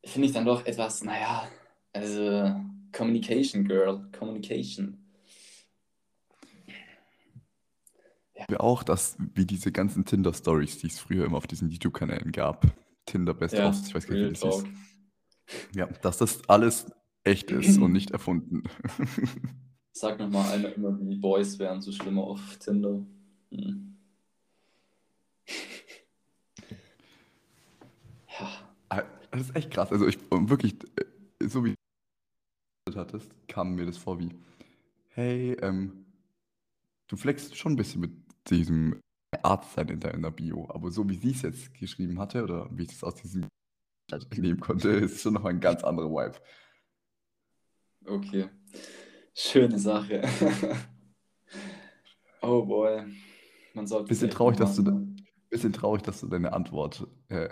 finde ich dann doch etwas, naja, also Communication Girl, Communication. Ja. Auch, dass wie diese ganzen Tinder-Stories, die es früher immer auf diesen YouTube-Kanälen gab, Tinder Best ja, of, ich weiß gar nicht, wie das hieß. Ja, dass das alles echt ist und nicht erfunden. Sag nochmal einer immer, die Boys wären so schlimmer auf Tinder. Hm. Ja. Ah, das ist echt krass. Also ich wirklich, äh, so wie du hattest, kam mir das vor wie, hey, ähm, du flexst schon ein bisschen mit diesem Arzt sein in deiner Bio, aber so wie sie es jetzt geschrieben hatte oder wie ich das aus diesem nehmen konnte, ist schon noch ein ganz anderer Vibe. Okay. Schöne Sache. oh boy. Man sollte bisschen traurig, dass du, bisschen traurig, dass du deine Antwort äh,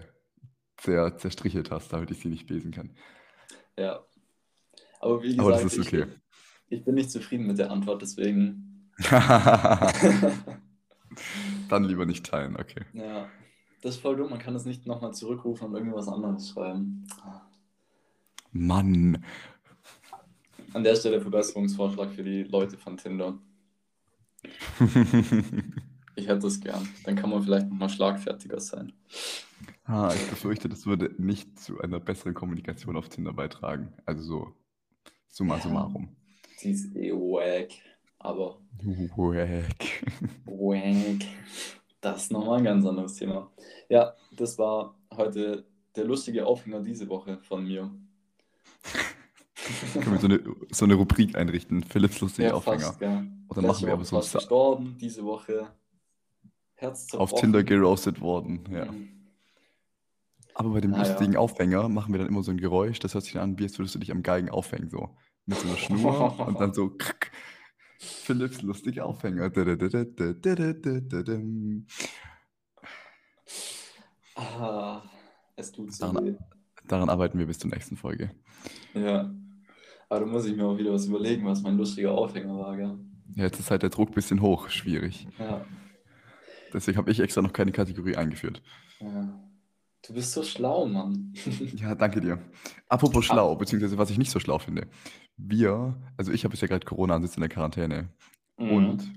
sehr zerstrichelt hast, damit ich sie nicht lesen kann. Ja. Aber wie gesagt, Aber okay. ich, ich bin nicht zufrieden mit der Antwort, deswegen. Dann lieber nicht teilen, okay. Ja. Das ist voll dumm, man kann es nicht nochmal zurückrufen und irgendwas anderes schreiben. Mann, an der Stelle Verbesserungsvorschlag für die Leute von Tinder. ich hätte es gern. Dann kann man vielleicht noch mal schlagfertiger sein. Ah, ich befürchte, das würde nicht zu einer besseren Kommunikation auf Tinder beitragen. Also so summa summarum. Sie ist eh wack, aber. Wack. Wack. Das ist nochmal ein ganz anderes Thema. Ja, das war heute der lustige Aufhänger diese Woche von mir. Können wir so eine, so eine Rubrik einrichten? Philipps lustige ja, Aufhänger. Fast, ja. Und dann machen wir aber so. Fast gestorben diese Woche. Herz Auf Tinder geroastet worden, ja. Mhm. Aber bei dem ah, lustigen ja. Aufhänger machen wir dann immer so ein Geräusch, das hört sich dann an, wie als würdest du dich am Geigen aufhängen, so. Mit so einer Schnur und dann so. Krrk. Philipps lustige Aufhänger. Ah, es tut so daran, weh. Daran arbeiten wir bis zur nächsten Folge. Ja. Aber da muss ich mir auch wieder was überlegen, was mein lustiger Aufhänger war, gell? Ja, jetzt ist halt der Druck ein bisschen hoch, schwierig. Ja. Deswegen habe ich extra noch keine Kategorie eingeführt. Ja. Du bist so schlau, Mann. ja, danke dir. Apropos schlau, beziehungsweise was ich nicht so schlau finde. Wir, also ich habe jetzt ja gerade Corona und sitze in der Quarantäne. Mhm. Und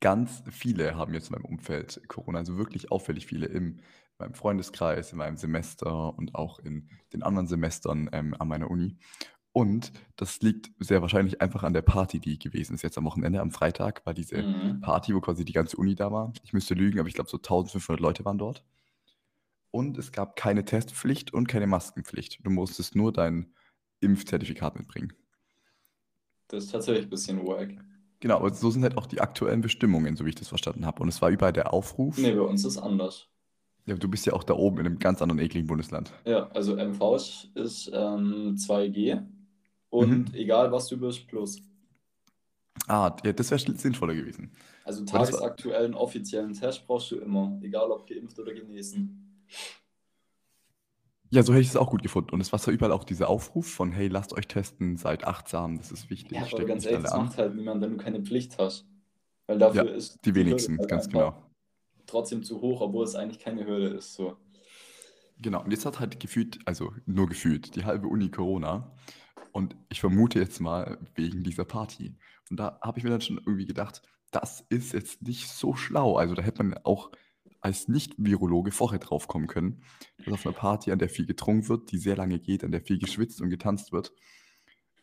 ganz viele haben jetzt in meinem Umfeld Corona, also wirklich auffällig viele im meinem Freundeskreis, in meinem Semester und auch in den anderen Semestern ähm, an meiner Uni. Und das liegt sehr wahrscheinlich einfach an der Party, die gewesen ist jetzt am Wochenende. Am Freitag war diese mhm. Party, wo quasi die ganze Uni da war. Ich müsste lügen, aber ich glaube so 1500 Leute waren dort. Und es gab keine Testpflicht und keine Maskenpflicht. Du musstest nur dein Impfzertifikat mitbringen. Das ist tatsächlich ein bisschen wack. Genau, aber so sind halt auch die aktuellen Bestimmungen, so wie ich das verstanden habe. Und es war überall der Aufruf. Nee, bei uns ist anders. Ja, du bist ja auch da oben in einem ganz anderen ekligen Bundesland. Ja, also MV ist ähm, 2G und mhm. egal was du bist, plus. Ah, ja, das wäre sinnvoller gewesen. Also tagesaktuellen offiziellen Test brauchst du immer, egal ob geimpft oder genesen. Ja, so hätte ich es auch gut gefunden. Und es war so überall auch dieser Aufruf von, hey, lasst euch testen, seid achtsam, das ist wichtig. Ja, aber ganz ehrlich, das macht halt niemand, wenn du keine Pflicht hast. Weil dafür ja, ist die wenigsten, halt ganz genau trotzdem zu hoch, obwohl es eigentlich keine Hürde ist. So. Genau, und jetzt hat halt gefühlt, also nur gefühlt, die halbe Uni Corona. Und ich vermute jetzt mal wegen dieser Party. Und da habe ich mir dann schon irgendwie gedacht, das ist jetzt nicht so schlau. Also da hätte man auch als Nicht-Virologe vorher drauf kommen können, dass auf einer Party, an der viel getrunken wird, die sehr lange geht, an der viel geschwitzt und getanzt wird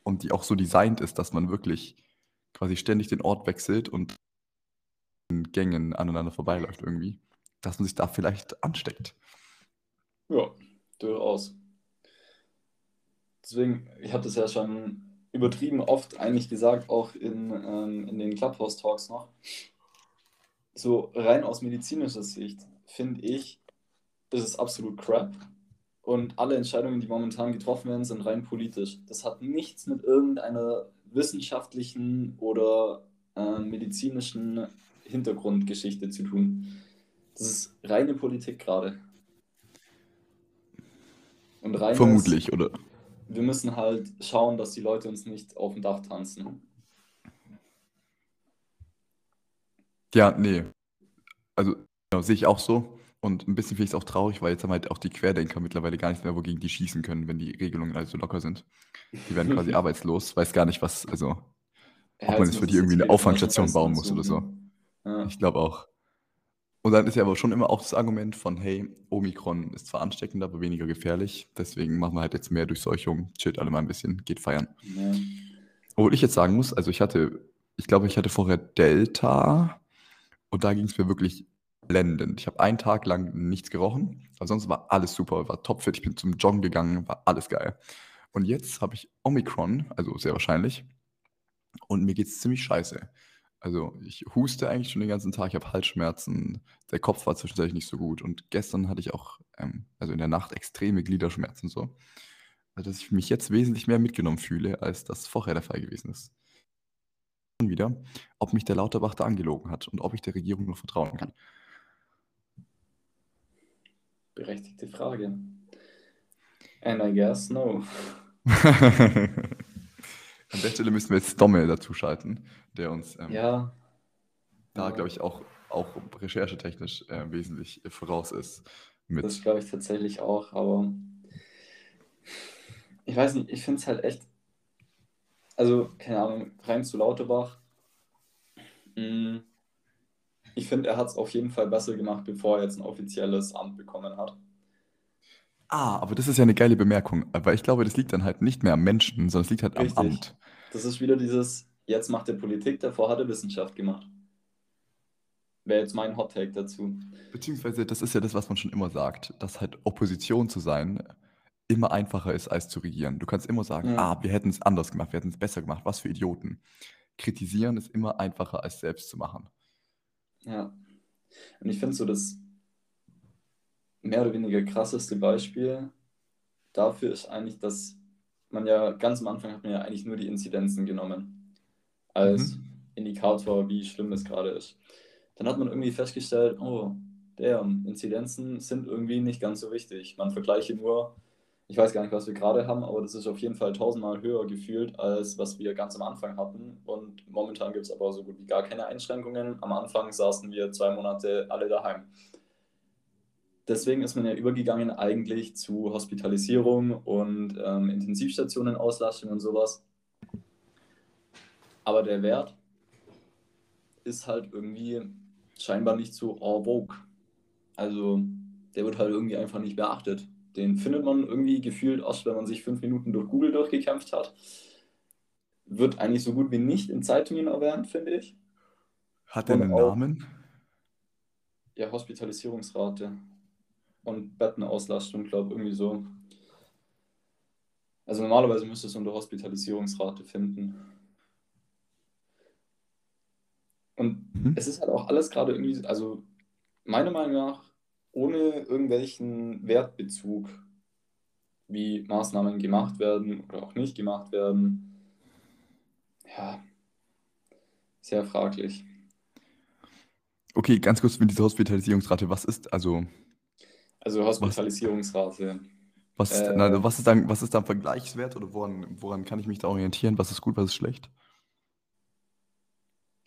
und die auch so designt ist, dass man wirklich quasi ständig den Ort wechselt und Gängen aneinander vorbeiläuft irgendwie, dass man sich da vielleicht ansteckt. Ja, durchaus. Deswegen, ich habe das ja schon übertrieben oft eigentlich gesagt, auch in, ähm, in den Clubhouse-Talks noch. So rein aus medizinischer Sicht finde ich, ist es absolut crap. Und alle Entscheidungen, die momentan getroffen werden, sind rein politisch. Das hat nichts mit irgendeiner wissenschaftlichen oder äh, medizinischen Hintergrundgeschichte zu tun. Das ist reine Politik gerade. Und rein Vermutlich, oder? Wir müssen halt schauen, dass die Leute uns nicht auf dem Dach tanzen. Ja, nee. Also, genau, sehe ich auch so. Und ein bisschen finde ich es auch traurig, weil jetzt haben halt auch die Querdenker mittlerweile gar nicht mehr, wogegen die schießen können, wenn die Regelungen also so locker sind. Die werden quasi arbeitslos, weiß gar nicht, was, also, Ja, ob man jetzt jetzt für die irgendwie eine Auffangstation bauen muss oder so. suchen. Ja. Ich glaube auch. Und dann ist ja aber schon immer auch das Argument von, hey, Omikron ist zwar ansteckend, aber weniger gefährlich. Deswegen machen wir halt jetzt mehr Durchseuchung, chillt alle mal ein bisschen, geht feiern. Ja. Obwohl ich jetzt sagen muss, also ich hatte, ich glaube, ich hatte vorher Delta und da ging es mir wirklich blendend. Ich habe einen Tag lang nichts gerochen, sonst war alles super, war topfit, ich bin zum Joggen gegangen, war alles geil. Und jetzt habe ich Omikron, also sehr wahrscheinlich, und mir geht es ziemlich scheiße. Also ich huste eigentlich schon den ganzen Tag, ich habe Halsschmerzen, der Kopf war zwischenzeitlich nicht so gut und gestern hatte ich auch, ähm, also in der Nacht extreme Gliederschmerzen so. Also dass ich mich jetzt wesentlich mehr mitgenommen fühle, als das vorher der Fall gewesen ist. Wieder, ob mich der Lauterbach da angelogen hat und ob ich der Regierung noch vertrauen kann. Berechtigte Frage. And I guess no. An der Stelle müssen wir jetzt Dommel dazu schalten, der uns ähm, Ja. da, glaube ich, auch, auch recherchetechnisch äh, wesentlich voraus ist. Mit. Das glaube ich tatsächlich auch, aber ich weiß nicht, ich finde es halt echt, also keine Ahnung, rein zu Lauterbach. mm, Ich finde, er hat es auf jeden Fall besser gemacht, bevor er jetzt ein offizielles Amt bekommen hat. Ah, aber das ist ja eine geile Bemerkung. Aber ich glaube, das liegt dann halt nicht mehr am Menschen, sondern es liegt halt Richtig. am Amt. Das ist wieder dieses, jetzt macht er Politik, davor hat er Wissenschaft gemacht. Wäre jetzt mein Hot Take dazu. Beziehungsweise, das ist ja das, was man schon immer sagt, dass halt Opposition zu sein immer einfacher ist, als zu regieren. Du kannst immer sagen, Ja. ah, wir hätten es anders gemacht, wir hätten es besser gemacht, was für Idioten. Kritisieren ist immer einfacher, als selbst zu machen. Ja. Und ich finde so das mehr oder weniger krasseste Beispiel dafür ist eigentlich, dass man ja ganz am Anfang hat man ja eigentlich nur die Inzidenzen genommen als Mhm. Indikator, wie schlimm es gerade ist. Dann hat man irgendwie festgestellt, oh, der Inzidenzen sind irgendwie nicht ganz so wichtig. Man vergleiche nur, ich weiß gar nicht, was wir gerade haben, aber das ist auf jeden Fall tausendmal höher gefühlt, als was wir ganz am Anfang hatten. Und momentan gibt es aber so gut wie gar keine Einschränkungen. Am Anfang saßen wir zwei Monate alle daheim. Deswegen ist man ja übergegangen eigentlich zu Hospitalisierung und ähm, Intensivstationenauslastung und sowas. Aber der Wert ist halt irgendwie scheinbar nicht so en vogue. Also der wird halt irgendwie einfach nicht beachtet. Den findet man irgendwie gefühlt erst, wenn man sich fünf Minuten durch Google durchgekämpft hat. Wird eigentlich so gut wie nicht in Zeitungen erwähnt, finde ich. Hat er einen auch- Namen? Ja, Hospitalisierungsrate und Bettenauslastung, glaube irgendwie so. Also normalerweise müsste es unter Hospitalisierungsrate finden. Und Mhm. es ist halt auch alles gerade irgendwie, also meiner Meinung nach, ohne irgendwelchen Wertbezug, wie Maßnahmen gemacht werden oder auch nicht gemacht werden. Ja, sehr fraglich. Okay, ganz kurz mit dieser Hospitalisierungsrate. Was ist, also, Also Hospitalisierungsrate. was ist, Äh, na, was ist dann, was ist dann Vergleichswert oder woran, woran kann ich mich da orientieren? Was ist gut, was ist schlecht?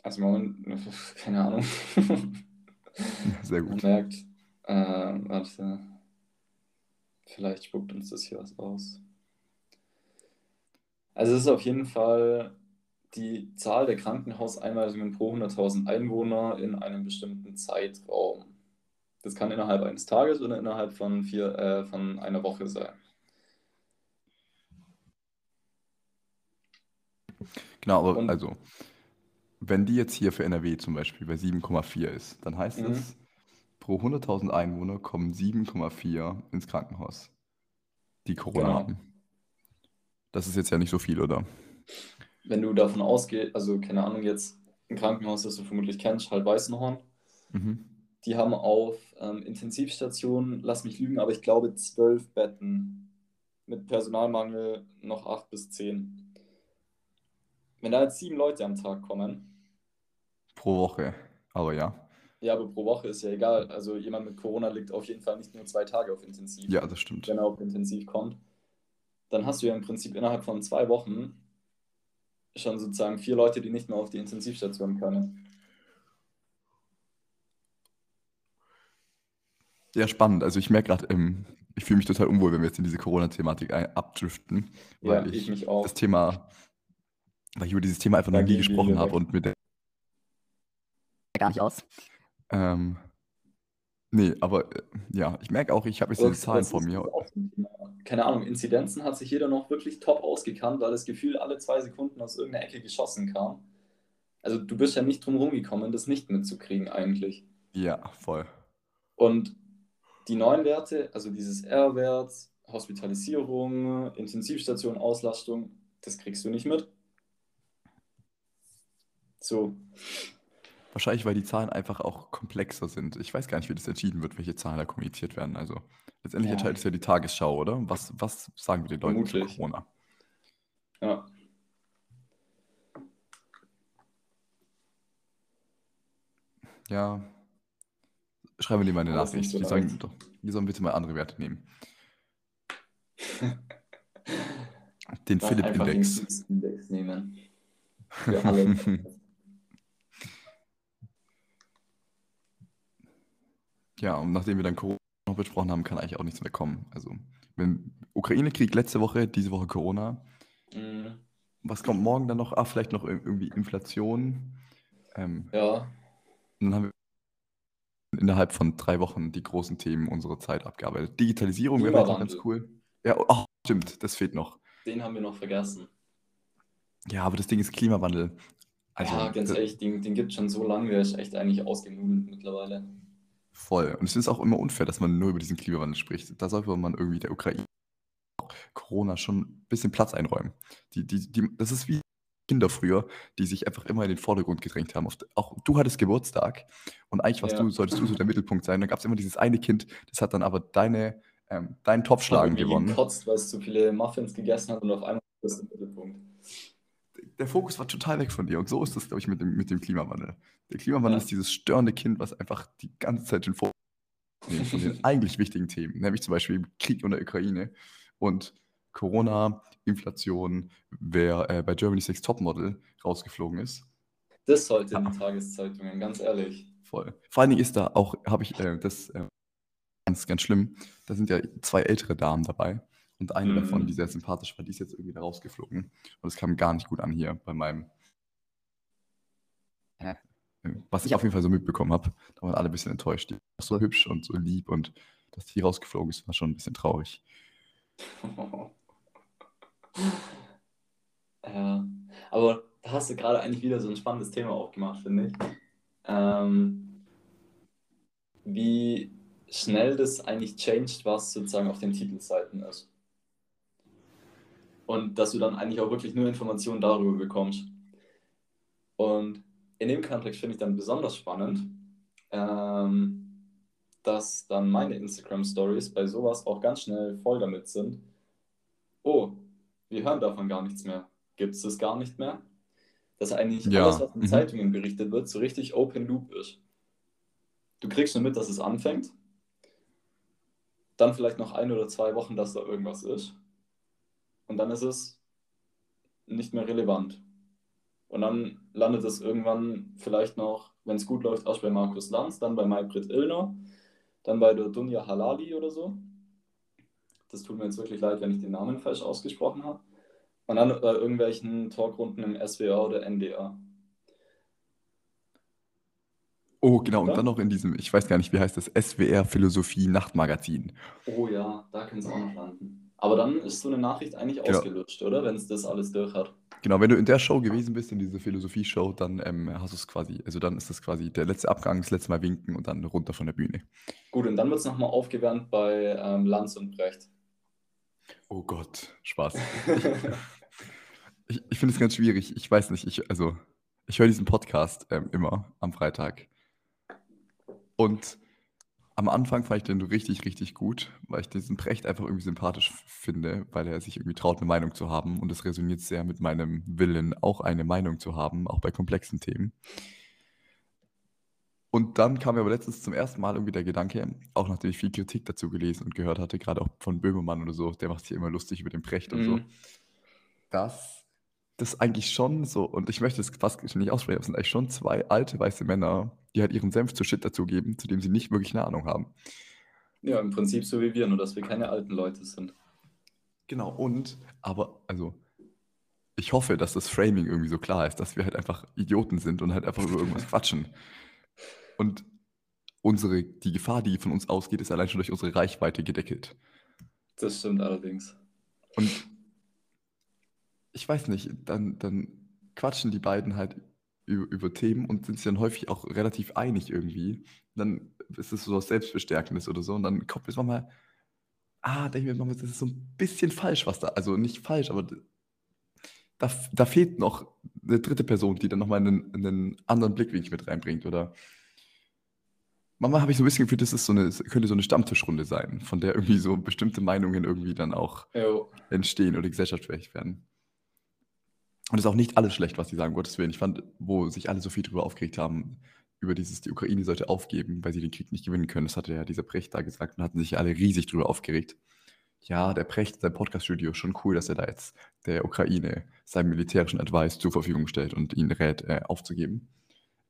Also Moment, keine Ahnung. Sehr Man gut. merkt, äh, warte, vielleicht spuckt uns das hier was aus. Also es ist auf jeden Fall die Zahl der Krankenhauseinweisungen pro 100.000 Einwohner in einem bestimmten Zeitraum. Das kann innerhalb eines Tages oder innerhalb von, vier, äh, von einer Woche sein. Genau, aber Und- also, wenn die jetzt hier für NRW zum Beispiel bei 7,4 ist, dann heißt Mhm. Pro 100.000 Einwohner kommen 7,4 ins Krankenhaus, die Corona Genau. haben. Das ist jetzt ja nicht so viel, oder? Wenn du davon ausgehst, also keine Ahnung, jetzt ein Krankenhaus, das du vermutlich kennst, halt Weißenhorn, Mhm. Die haben auf ähm, Intensivstationen, lass mich lügen, aber ich glaube zwölf Betten. Mit Personalmangel noch acht bis zehn. Wenn da jetzt sieben Leute am Tag kommen, Pro Woche. Aber ja. Ja, aber pro Woche ist ja egal. Also jemand mit Corona liegt auf jeden Fall nicht nur zwei Tage auf Intensiv. Ja, das stimmt. Wenn er auf Intensiv kommt, dann hast du ja im Prinzip innerhalb von zwei Wochen schon sozusagen vier Leute, die nicht mehr auf die Intensivstation können. Ja, spannend. Also ich merke gerade, ähm, ich fühle mich total unwohl, wenn wir jetzt in diese Corona-Thematik abdriften, weil ja, ich, ich das Thema, weil ich über dieses Thema einfach noch nie gesprochen habe und mit mir gar nicht aus ähm, nee, aber äh, ja, ich merke auch, ich habe jetzt diese Zahlen vor mir. auch. Keine Ahnung, Inzidenzen hat sich jeder noch wirklich top ausgekannt, weil das Gefühl alle zwei Sekunden aus irgendeiner Ecke geschossen kam. Also du bist ja nicht drum rumgekommen, das nicht mitzukriegen eigentlich. Ja, voll. Und die neuen Werte, also dieses R-Wert, Hospitalisierung, Intensivstation, Auslastung, das kriegst du nicht mit. So, Wahrscheinlich, weil die Zahlen einfach auch komplexer sind. Ich weiß gar nicht, wie das entschieden wird, welche Zahlen da kommuniziert werden. Also letztendlich Ja. entscheidet es ja die Tagesschau, oder? Was, was sagen wir den Leuten zu. Corona? ja. Ja. Schreiben wir dir mal eine Nachricht. so Die sagen doch, wir sollen bitte mal andere Werte nehmen. Den einfach den Philipp-Index. Index nehmen. Für alle. Ja, und nachdem wir dann Corona noch besprochen haben, kann eigentlich auch nichts mehr kommen. Also, wenn Ukraine-Krieg letzte Woche, diese Woche Corona. Mhm. Was kommt morgen dann noch? Ah, vielleicht noch ir- irgendwie Inflation. Ähm, Ja, und dann haben wir innerhalb von drei Wochen die großen Themen unserer Zeit abgearbeitet. Digitalisierung wäre noch ganz cool. Ja, oh, stimmt, das fehlt noch. den haben wir noch vergessen. Ja, aber das Ding ist Klimawandel. Also, ja, ganz ehrlich, den, den gibt es schon so lange, der ist echt eigentlich ausgenudelt mittlerweile. Voll. Und es ist auch immer unfair, dass man nur über diesen Klimawandel spricht. Da sollte man irgendwie der Ukraine Corona schon ein bisschen Platz einräumen. Die, die, die, das ist wie Kinder früher, die sich einfach immer in den Vordergrund gedrängt haben. Auch du hattest Geburtstag und eigentlich warst Ja. du, solltest du so der Mittelpunkt sein. Dann gab es immer dieses eine Kind, das hat dann aber deine, ähm, deinen Topfschlagen irgendwie gewonnen. gekotzt, weil es zu viele Muffins gegessen hat und auf einmal ist das im Mittelpunkt. Der Fokus war total weg von dir. Und so ist das, glaube ich, mit dem, mit dem Klimawandel. Der Klimawandel Ja. ist dieses störende Kind, was einfach die ganze Zeit den Fokus von den eigentlich wichtigen Themen, nämlich zum Beispiel Krieg in der Ukraine und Corona, Inflation, wer äh, bei Germany's Next Topmodel rausgeflogen ist. Das sollte in Ja. die Tageszeitungen, ganz ehrlich. Voll. Vor allen Dingen ist da auch, habe ich äh, das äh, ganz, ganz schlimm. Da sind ja zwei ältere Damen dabei. Und eine Mhm. davon, die sehr sympathisch war, die ist jetzt irgendwie da rausgeflogen. Und es kam gar nicht gut an hier bei meinem. Ja. Was ich auf jeden Fall so mitbekommen habe. Da waren alle ein bisschen enttäuscht. Die war so hübsch und so lieb und dass die rausgeflogen ist, war schon ein bisschen traurig. Ja, aber da hast du gerade eigentlich wieder so ein spannendes Thema aufgemacht, finde ich. Ähm, wie schnell das eigentlich changed, was sozusagen auf den Titelseiten ist. Und dass du dann eigentlich auch wirklich nur Informationen darüber bekommst. Und in dem Kontext finde ich dann besonders spannend, ähm, dass dann meine Instagram-Stories bei sowas auch ganz schnell voll damit sind. Oh, wir hören davon gar nichts mehr. Gibt es das gar nicht mehr? Dass eigentlich Ja, alles, was in mhm. Zeitungen berichtet wird, so richtig Open Loop ist. Du kriegst nur mit, dass es anfängt. Dann vielleicht noch ein oder zwei Wochen, dass da irgendwas ist. Und dann ist es nicht mehr relevant. Und dann landet es irgendwann vielleicht noch, wenn es gut läuft, erst bei Markus Lanz, dann bei Maybrit Illner, dann bei der Dunja Halali oder so. Das tut mir jetzt wirklich leid, wenn ich den Namen falsch ausgesprochen habe. Und dann bei irgendwelchen Talkrunden im SWR oder NDR. Oh, genau. Und Oder? dann noch in diesem, ich weiß gar nicht, wie heißt das, SWR Philosophie Nachtmagazin. Oh ja, da können es auch noch landen. Aber dann ist so eine Nachricht eigentlich Genau. ausgelutscht, oder? Wenn es das alles durch hat. Genau, wenn du in der Show gewesen bist, in dieser Philosophie-Show, dann ähm, hast du es quasi, also dann ist das quasi der letzte Abgang, das letzte Mal winken und dann runter von der Bühne. Gut, und dann wird es nochmal aufgewärmt bei ähm, Lanz und Brecht. Oh Gott, Spaß. Ich, ich finde es ganz schwierig. Ich weiß nicht, ich, also ich höre diesen Podcast ähm, immer am Freitag. Und am Anfang fand ich den richtig, richtig gut, weil ich diesen Precht einfach irgendwie sympathisch finde, weil er sich irgendwie traut, eine Meinung zu haben. Und es resoniert sehr mit meinem Willen, auch eine Meinung zu haben, auch bei komplexen Themen. Und dann kam mir aber letztens zum ersten Mal irgendwie der Gedanke, auch nachdem ich viel Kritik dazu gelesen und gehört hatte, gerade auch von Böhmermann oder so, der macht sich immer lustig über den Precht und so, Mhm. dass das eigentlich schon so, und ich möchte es fast nicht aussprechen, aber es sind eigentlich schon zwei alte weiße Männer, die halt ihren Senf zu Shit dazugeben, zu dem sie nicht wirklich eine Ahnung haben. Ja, im Prinzip so wie wir, nur dass wir keine alten Leute sind. Genau, und, aber, also, ich hoffe, dass das Framing irgendwie so klar ist, dass wir halt einfach Idioten sind und halt einfach über irgendwas quatschen. Und unsere, die Gefahr, die von uns ausgeht, ist allein schon durch unsere Reichweite gedeckelt. Das stimmt allerdings. Und ich weiß nicht, dann, dann quatschen die beiden halt über, über Themen und sind sich dann häufig auch relativ einig irgendwie. Dann ist es so was Selbstbestärkendes oder so. Und dann kommt es manchmal, ah, denke ich mir manchmal, das ist so ein bisschen falsch, was da, also nicht falsch, aber da, da fehlt noch eine dritte Person, die dann nochmal einen, einen anderen Blickwinkel mit reinbringt. Oder manchmal habe ich so ein bisschen gefühlt, das ist so eine, könnte so eine Stammtischrunde sein, von der irgendwie so bestimmte Meinungen irgendwie dann auch Jo. entstehen oder gesellschaftsfähig werden. Und es ist auch nicht alles schlecht, was sie sagen, Gottes Willen. Ich fand, wo sich alle so viel drüber aufgeregt haben, über dieses, die Ukraine sollte aufgeben, weil sie den Krieg nicht gewinnen können. Das hatte ja dieser Precht da gesagt und hatten sich alle riesig drüber aufgeregt. Ja, der Precht, sein Podcast-Studio, schon cool, dass er da jetzt der Ukraine seinen militärischen Advice zur Verfügung stellt und ihn rät, äh, aufzugeben.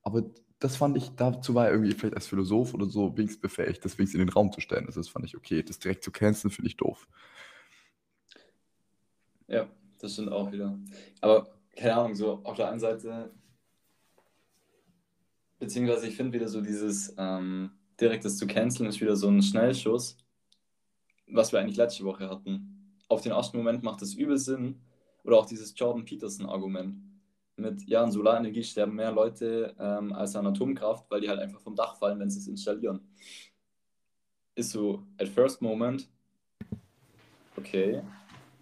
Aber das fand ich, dazu war er irgendwie vielleicht als Philosoph oder so wenigstens befähigt, das wenigstens in den Raum zu stellen. Also das fand ich okay. Das direkt zu canceln, finde ich doof. Ja, das stimmt auch wieder. Aber keine Ahnung, so auf der einen Seite, beziehungsweise ich finde wieder so dieses ähm, direktes zu canceln ist wieder so ein Schnellschuss, was wir eigentlich letzte Woche hatten. Auf den ersten Moment macht es übel Sinn. Oder auch dieses Jordan Peterson-Argument mit, ja, an Solarenergie sterben mehr Leute ähm, als an Atomkraft, weil die halt einfach vom Dach fallen, wenn sie es installieren. Ist so, at first moment, okay.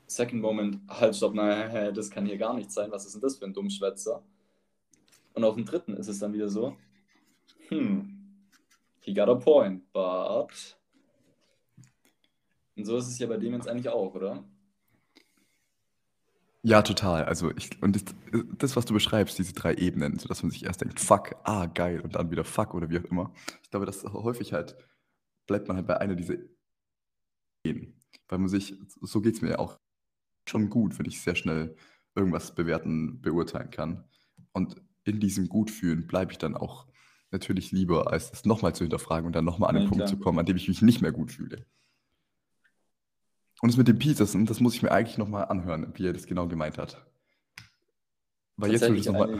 Second moment, halt, stopp, nein, das kann hier gar nicht sein, was ist denn das für ein Dummschwätzer? Und auf dem dritten ist es dann wieder so, hm, he got a point, but. Und so ist es ja bei dem jetzt eigentlich auch, oder? Ja, total. Also ich, und das, das, was du beschreibst, diese drei Ebenen, so dass man sich erst denkt, fuck, ah, geil, und dann wieder fuck oder wie auch immer. Ich glaube, dass häufig halt bleibt man halt bei einer dieser Ebenen. Weil man sich, so geht es mir ja auch schon gut, wenn ich sehr schnell irgendwas bewerten, beurteilen kann. Und in diesem Gutfühlen bleibe ich dann auch natürlich lieber, als es nochmal zu hinterfragen und dann nochmal an den Ja, Punkt klar. zu kommen, an dem ich mich nicht mehr gut fühle. Und das mit dem Peterson, das muss ich mir eigentlich nochmal anhören, wie er das genau gemeint hat. Weil jetzt würde ich nochmal.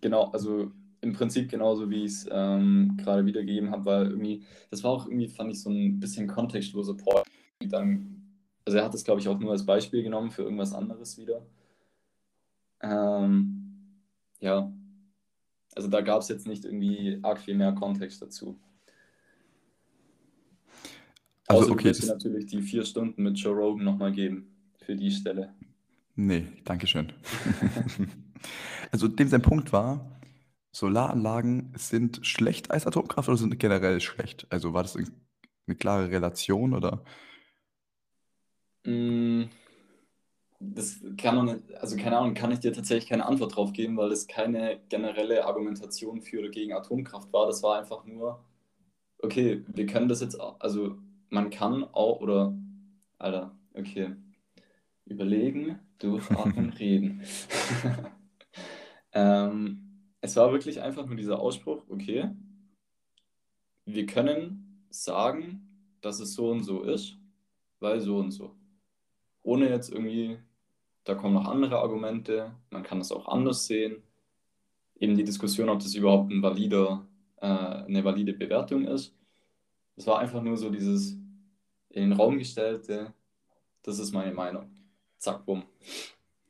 genau, also im Prinzip genauso, wie ich es ähm, gerade wiedergegeben habe, weil irgendwie, das war auch irgendwie, fand ich, so ein bisschen kontextloser Point. Dann, also er hat das, glaube ich, auch nur als Beispiel genommen für irgendwas anderes wieder. Ähm, ja, also da gab es jetzt nicht irgendwie arg viel mehr Kontext dazu. Also, Außer du okay, dir das, natürlich die vier Stunden mit Joe Rogan nochmal geben für die Stelle. nee, danke schön. also, dem sein Punkt war, Solaranlagen sind schlecht als Atomkraft oder sind generell schlecht? Also, war das eine klare Relation oder? Mm, Das kann man, nicht- also keine Ahnung, kann ich dir tatsächlich keine Antwort drauf geben, weil das keine generelle Argumentation für oder gegen Atomkraft war. Das war einfach nur, okay, wir können das jetzt, also man kann auch, oder, Alter, okay, überlegen, durchatmen, reden. ähm, es war wirklich einfach nur dieser Ausspruch, okay, wir können sagen, dass es so und so ist, weil so und so ohne jetzt irgendwie, da kommen noch andere Argumente, man kann das auch anders sehen. Eben die Diskussion, ob das überhaupt ein valider, äh, eine valide Bewertung ist. Es war einfach nur so dieses in den Raum gestellte, das ist meine Meinung. Zack, bumm.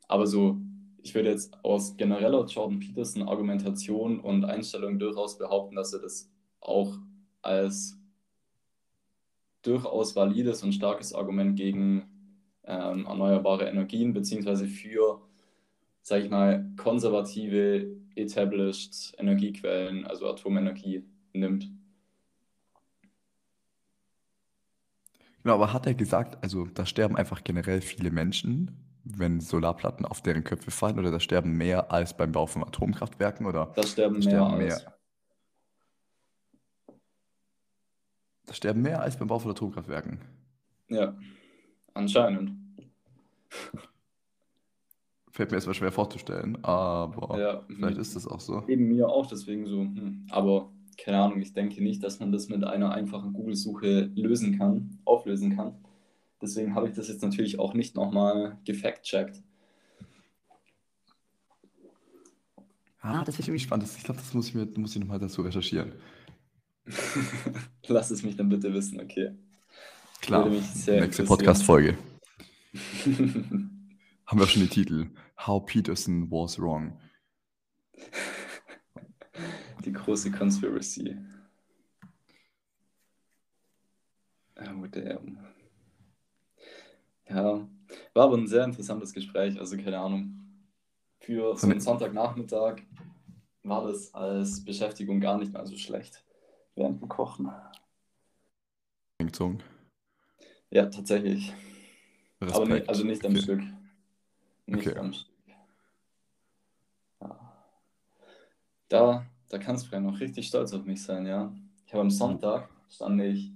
Aber so, ich würde jetzt aus genereller Jordan Peterson Argumentation und Einstellung durchaus behaupten, dass er das auch als durchaus valides und starkes Argument gegen ähm, erneuerbare Energien, beziehungsweise für, sage ich mal, konservative, established Energiequellen, also Atomenergie, nimmt. Genau, aber hat er gesagt, also da sterben einfach generell viele Menschen, wenn Solarplatten auf deren Köpfe fallen, oder da sterben mehr als beim Bau von Atomkraftwerken, oder Da sterben da mehr sterben als. mehr? Da sterben mehr als beim Bau von Atomkraftwerken. Ja, anscheinend. Fällt mir erstmal schwer vorzustellen, aber Ja, vielleicht ist das auch so. Eben mir auch deswegen so. Hm. Aber keine Ahnung, ich denke nicht, dass man das mit einer einfachen Google-Suche lösen kann, auflösen kann. Deswegen habe ich das jetzt natürlich auch nicht nochmal gefact-checkt. Ah, das ist irgendwie spannend. Ich glaube, das muss ich, mir, muss ich nochmal dazu recherchieren. Lass es mich dann bitte wissen, okay. Klar, nächste. Podcast-Folge. Haben wir schon den Titel. How Peterson was wrong. Die große Conspiracy. Oh, damn. Ja, war aber ein sehr interessantes Gespräch. Also, keine Ahnung. Für so einen Sonntagnachmittag war das als Beschäftigung gar nicht mal so schlecht. Während dem Kochen. Gezogen. Ja, tatsächlich. Aber nicht, Respekt. also nicht am Okay. Stück. Nicht Okay. am Stück. Ja. Da, da kannst du vielleicht noch richtig stolz auf mich sein, ja. Ich habe am Sonntag stand ich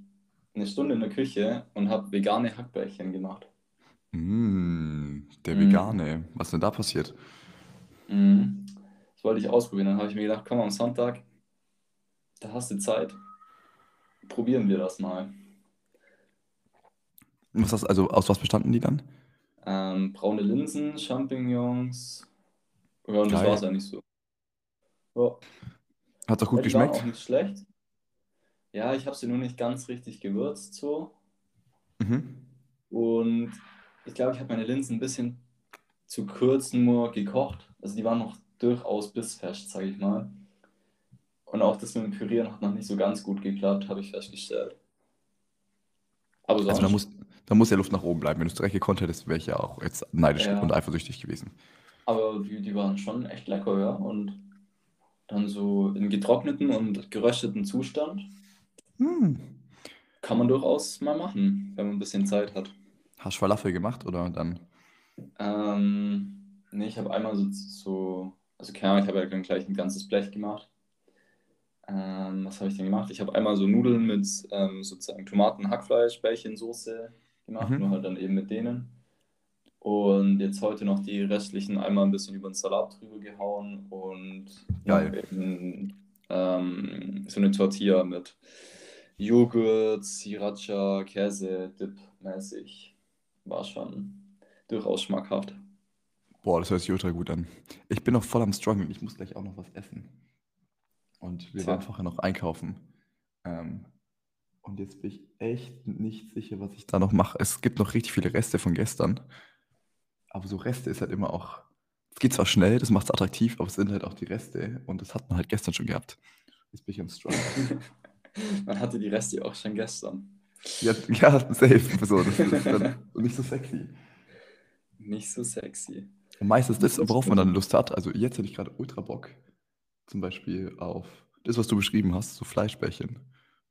eine Stunde in der Küche und habe vegane Hackbällchen gemacht. Mm, der Mhm. Vegane. Was ist denn da passiert? Mhm. Das wollte ich ausprobieren. Dann habe ich mir gedacht, komm am Sonntag, da hast du Zeit. Probieren wir das mal. Was hast, also aus was bestanden die dann? Ähm, braune Linsen, Champignons. Ja, und das war es eigentlich so. Ja. Hat doch gut Ja, geschmeckt? auch nicht schlecht. Ja, ich habe sie nur nicht ganz richtig gewürzt so. Mhm. Und ich glaube, ich habe meine Linsen ein bisschen zu kurz nur gekocht. Also die waren noch durchaus bissfest, sage ich mal. Und auch das mit dem Pürieren hat noch nicht so ganz gut geklappt, habe ich festgestellt. Aber sonst, Also da muss, da muss ja Luft nach oben bleiben. Wenn du es direkt gekonnt hättest, wäre ich ja auch jetzt neidisch Ja. und eifersüchtig gewesen. aber die, die waren schon echt lecker, ja. Und dann so in getrockneten und gerösteten Zustand Hm. kann man durchaus mal machen, wenn man ein bisschen Zeit hat. Hast du Falafel gemacht oder dann? Ähm, nee, ich habe einmal so, so, also keine Ahnung, ich habe ja dann gleich ein ganzes Blech gemacht. Ähm, was habe ich denn gemacht? Ich habe einmal so Nudeln mit ähm, sozusagen Tomaten, Hackfleisch, Bällchensoße gemacht, Mhm. nur halt dann eben mit denen. Und jetzt heute noch die restlichen einmal ein bisschen über den Salat drüber gehauen und Geil. eben ähm, so eine Tortilla mit Joghurt, Sriracha, Käse, Dip mäßig. War schon durchaus schmackhaft. Boah, das hört sich ultra gut an. Ich bin noch voll am Struggeln. Ich muss gleich auch noch was essen. Und wir Tja. waren vorher noch einkaufen. Ähm, und jetzt bin ich echt nicht sicher, was ich da noch mache. Es gibt noch richtig viele Reste von gestern. Aber so Reste ist halt immer auch. Es geht zwar schnell, das macht es attraktiv, aber es sind halt auch die Reste. Und das hat man halt gestern schon gehabt. Jetzt bin ich am Struggeln. Man hatte die Reste auch schon gestern. ja, ja, safe. So, das ist dann nicht so sexy. Nicht so sexy. Und meistens das, Das worauf man dann. Lust hat. Also jetzt hätte ich gerade ultra Bock. Zum Beispiel auf das, was du beschrieben hast, so Fleischbällchen.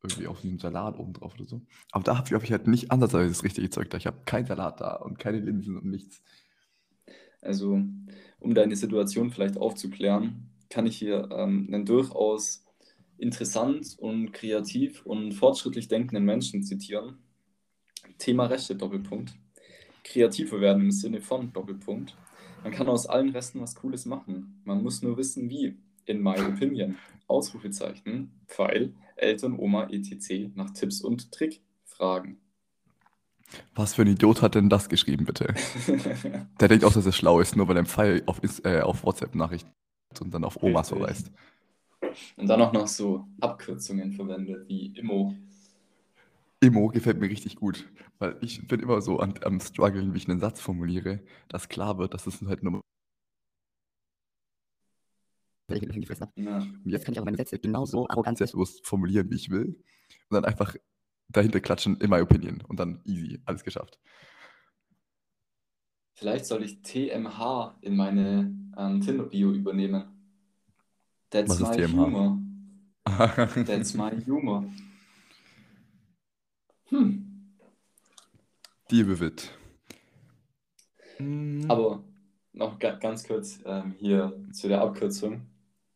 Irgendwie auf einem Salat oben drauf oder so. Aber da habe ich, ich halt nicht ansatzweise das richtige Zeug da. Ich habe keinen Salat da und keine Linsen und nichts. Also, um deine Situation vielleicht aufzuklären, kann ich hier ähm, einen durchaus interessant und kreativ und fortschrittlich denkenden Menschen zitieren. Thema Reste, Doppelpunkt. Kreativer werden im Sinne von Doppelpunkt. Man kann aus allen Resten was Cooles machen. Man muss nur wissen, wie. In my opinion. Ausrufezeichen, Pfeil, Eltern, Oma, etc. nach Tipps und Trick fragen. Was für ein Idiot hat denn das geschrieben, bitte? Der denkt auch, dass er schlau ist, nur weil er einen Pfeil auf, äh, auf WhatsApp-Nachrichten und dann auf Omas Richtig. verweist. Und dann auch noch so Abkürzungen verwendet, wie Immo. Immo gefällt mir richtig gut, weil ich bin immer so an, am struggeln, wie ich einen Satz formuliere, dass klar wird, dass es halt nur weil ich irgendwie gefressen habe. Ja. Und jetzt kann ich aber meine Sätze genauso arrogant selbstbewusst formulieren, wie ich will. Und dann einfach dahinter klatschen, in my opinion. Und dann easy, alles geschafft. Vielleicht soll ich TMH in meine ähm, Tinder-Bio übernehmen. That's Was ist my TMH? humor. That's my humor. Hm. Die bewit. Aber noch ga ganz kurz ähm, hier zu der Abkürzung.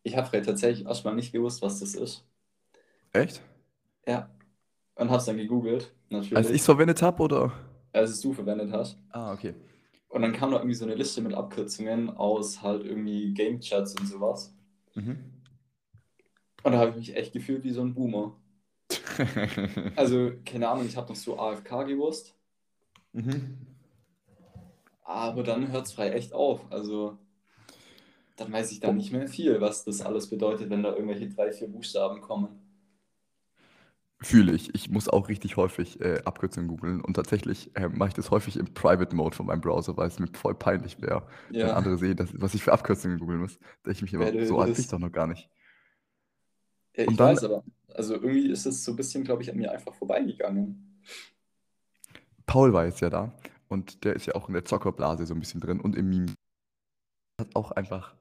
Ich habe tatsächlich erstmal nicht gewusst, was das ist. Echt? Ja. Und habe es dann gegoogelt, natürlich, Als ich es verwendet habe, oder? als es du verwendet hast. Ah, okay. Und dann kam da irgendwie so eine Liste mit Abkürzungen aus halt irgendwie Game Chats und sowas. Mhm. Und da habe ich mich echt gefühlt wie so ein Boomer. Also, keine Ahnung, ich habe noch so AFK gewusst, mhm. aber dann hört es frei echt auf. Also, dann weiß ich da nicht mehr viel, was das alles bedeutet, wenn da irgendwelche drei, vier Buchstaben kommen. Fühle ich. Ich muss auch richtig häufig äh, Abkürzungen googeln und tatsächlich äh, mache ich das häufig im Private Mode von meinem Browser, weil es mir voll peinlich wäre, wenn Ja, andere sehen, dass, was ich für Abkürzungen googeln muss. Da ich mich immer, du so alt ich doch noch gar nicht. ja, Und ich dann weiß aber. Also, irgendwie ist es so ein bisschen, glaube ich, an mir einfach vorbeigegangen. Paul war jetzt ja da und der ist ja auch in der Zockerblase so ein bisschen drin und im Meme hat auch einfach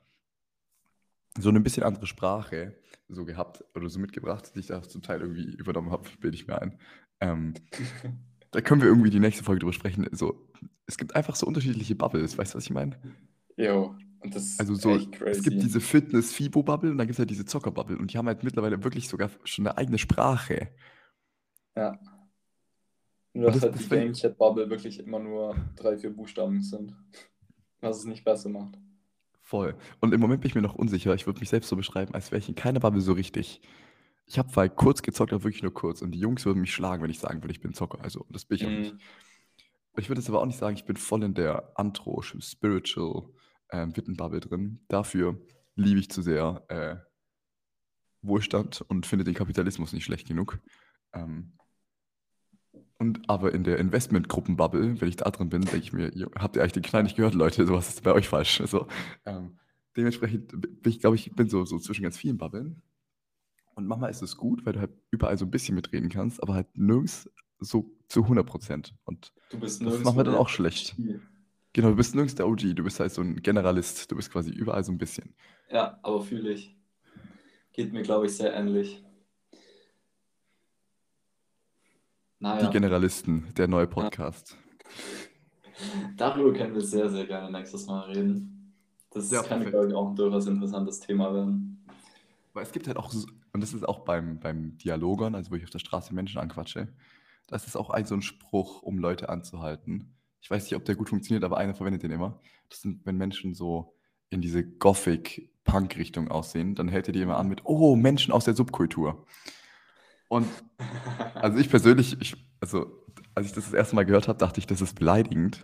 so eine bisschen andere Sprache so gehabt oder so mitgebracht, die ich da zum Teil irgendwie übernommen habe, bilde ich mir ein. Ähm, da können wir irgendwie die nächste Folge drüber sprechen. So, es gibt einfach so unterschiedliche Bubbles, weißt du, was ich meine? Jo, und das ist Also so, echt es gibt crazy. diese Fitness-Fibo-Bubble und dann gibt es halt diese Zocker-Bubble und die haben halt mittlerweile wirklich sogar schon eine eigene Sprache. Ja. Nur, dass das, halt die das finde Game Chat Bubble wirklich immer nur drei, vier Buchstaben sind. Was es nicht besser macht. Voll. Und im Moment bin ich mir noch unsicher. Ich würde mich selbst so beschreiben, als wäre ich in keiner Bubble so richtig. Ich habe weil kurz gezockt, aber wirklich nur kurz. Und die Jungs würden mich schlagen, wenn ich sagen würde, ich bin Zocker. Also, das bin ich auch nicht. Mhm. Ich würde jetzt aber auch nicht sagen, ich bin voll in der Antro, Spiritual ähm, Wittenbubble drin. Dafür liebe ich zu sehr äh, Wohlstand und finde den Kapitalismus nicht schlecht genug. Ähm, und aber in der Investmentgruppenbubble, wenn ich da drin bin, denke ich mir, jo, habt ihr eigentlich den Knall nicht gehört, Leute? Sowas ist bei euch falsch. Also, ähm, dementsprechend bin ich, glaube ich, bin so, so zwischen ganz vielen Bubbeln. Und manchmal ist es gut, weil du halt überall so ein bisschen mitreden kannst, aber halt nirgends so zu 100 Prozent. Und das macht nirgendwo mir dann auch schlecht. OG. Genau, du bist nirgends der OG, du bist halt so ein Generalist, du bist quasi überall so ein bisschen. Ja, aber fühle ich. Geht mir, glaube ich, sehr ähnlich. Die Naja, Generalisten, der neue Podcast. darüber können wir sehr, sehr gerne nächstes Mal reden. Das Ja, kann, glaube ich, auch ein durchaus interessantes Thema werden. Weil es gibt halt auch, so, und das ist auch beim, beim Dialogern, also wo ich auf der Straße Menschen anquatsche, das ist auch ein so ein Spruch, um Leute anzuhalten. Ich weiß nicht, ob der gut funktioniert, aber einer verwendet den immer. Das sind, wenn Menschen so in diese Gothic-Punk-Richtung aussehen, dann hält er die immer an mit, oh, Menschen aus der Subkultur. Und also ich persönlich, ich, also als ich das das erste Mal gehört habe, dachte ich, das ist beleidigend.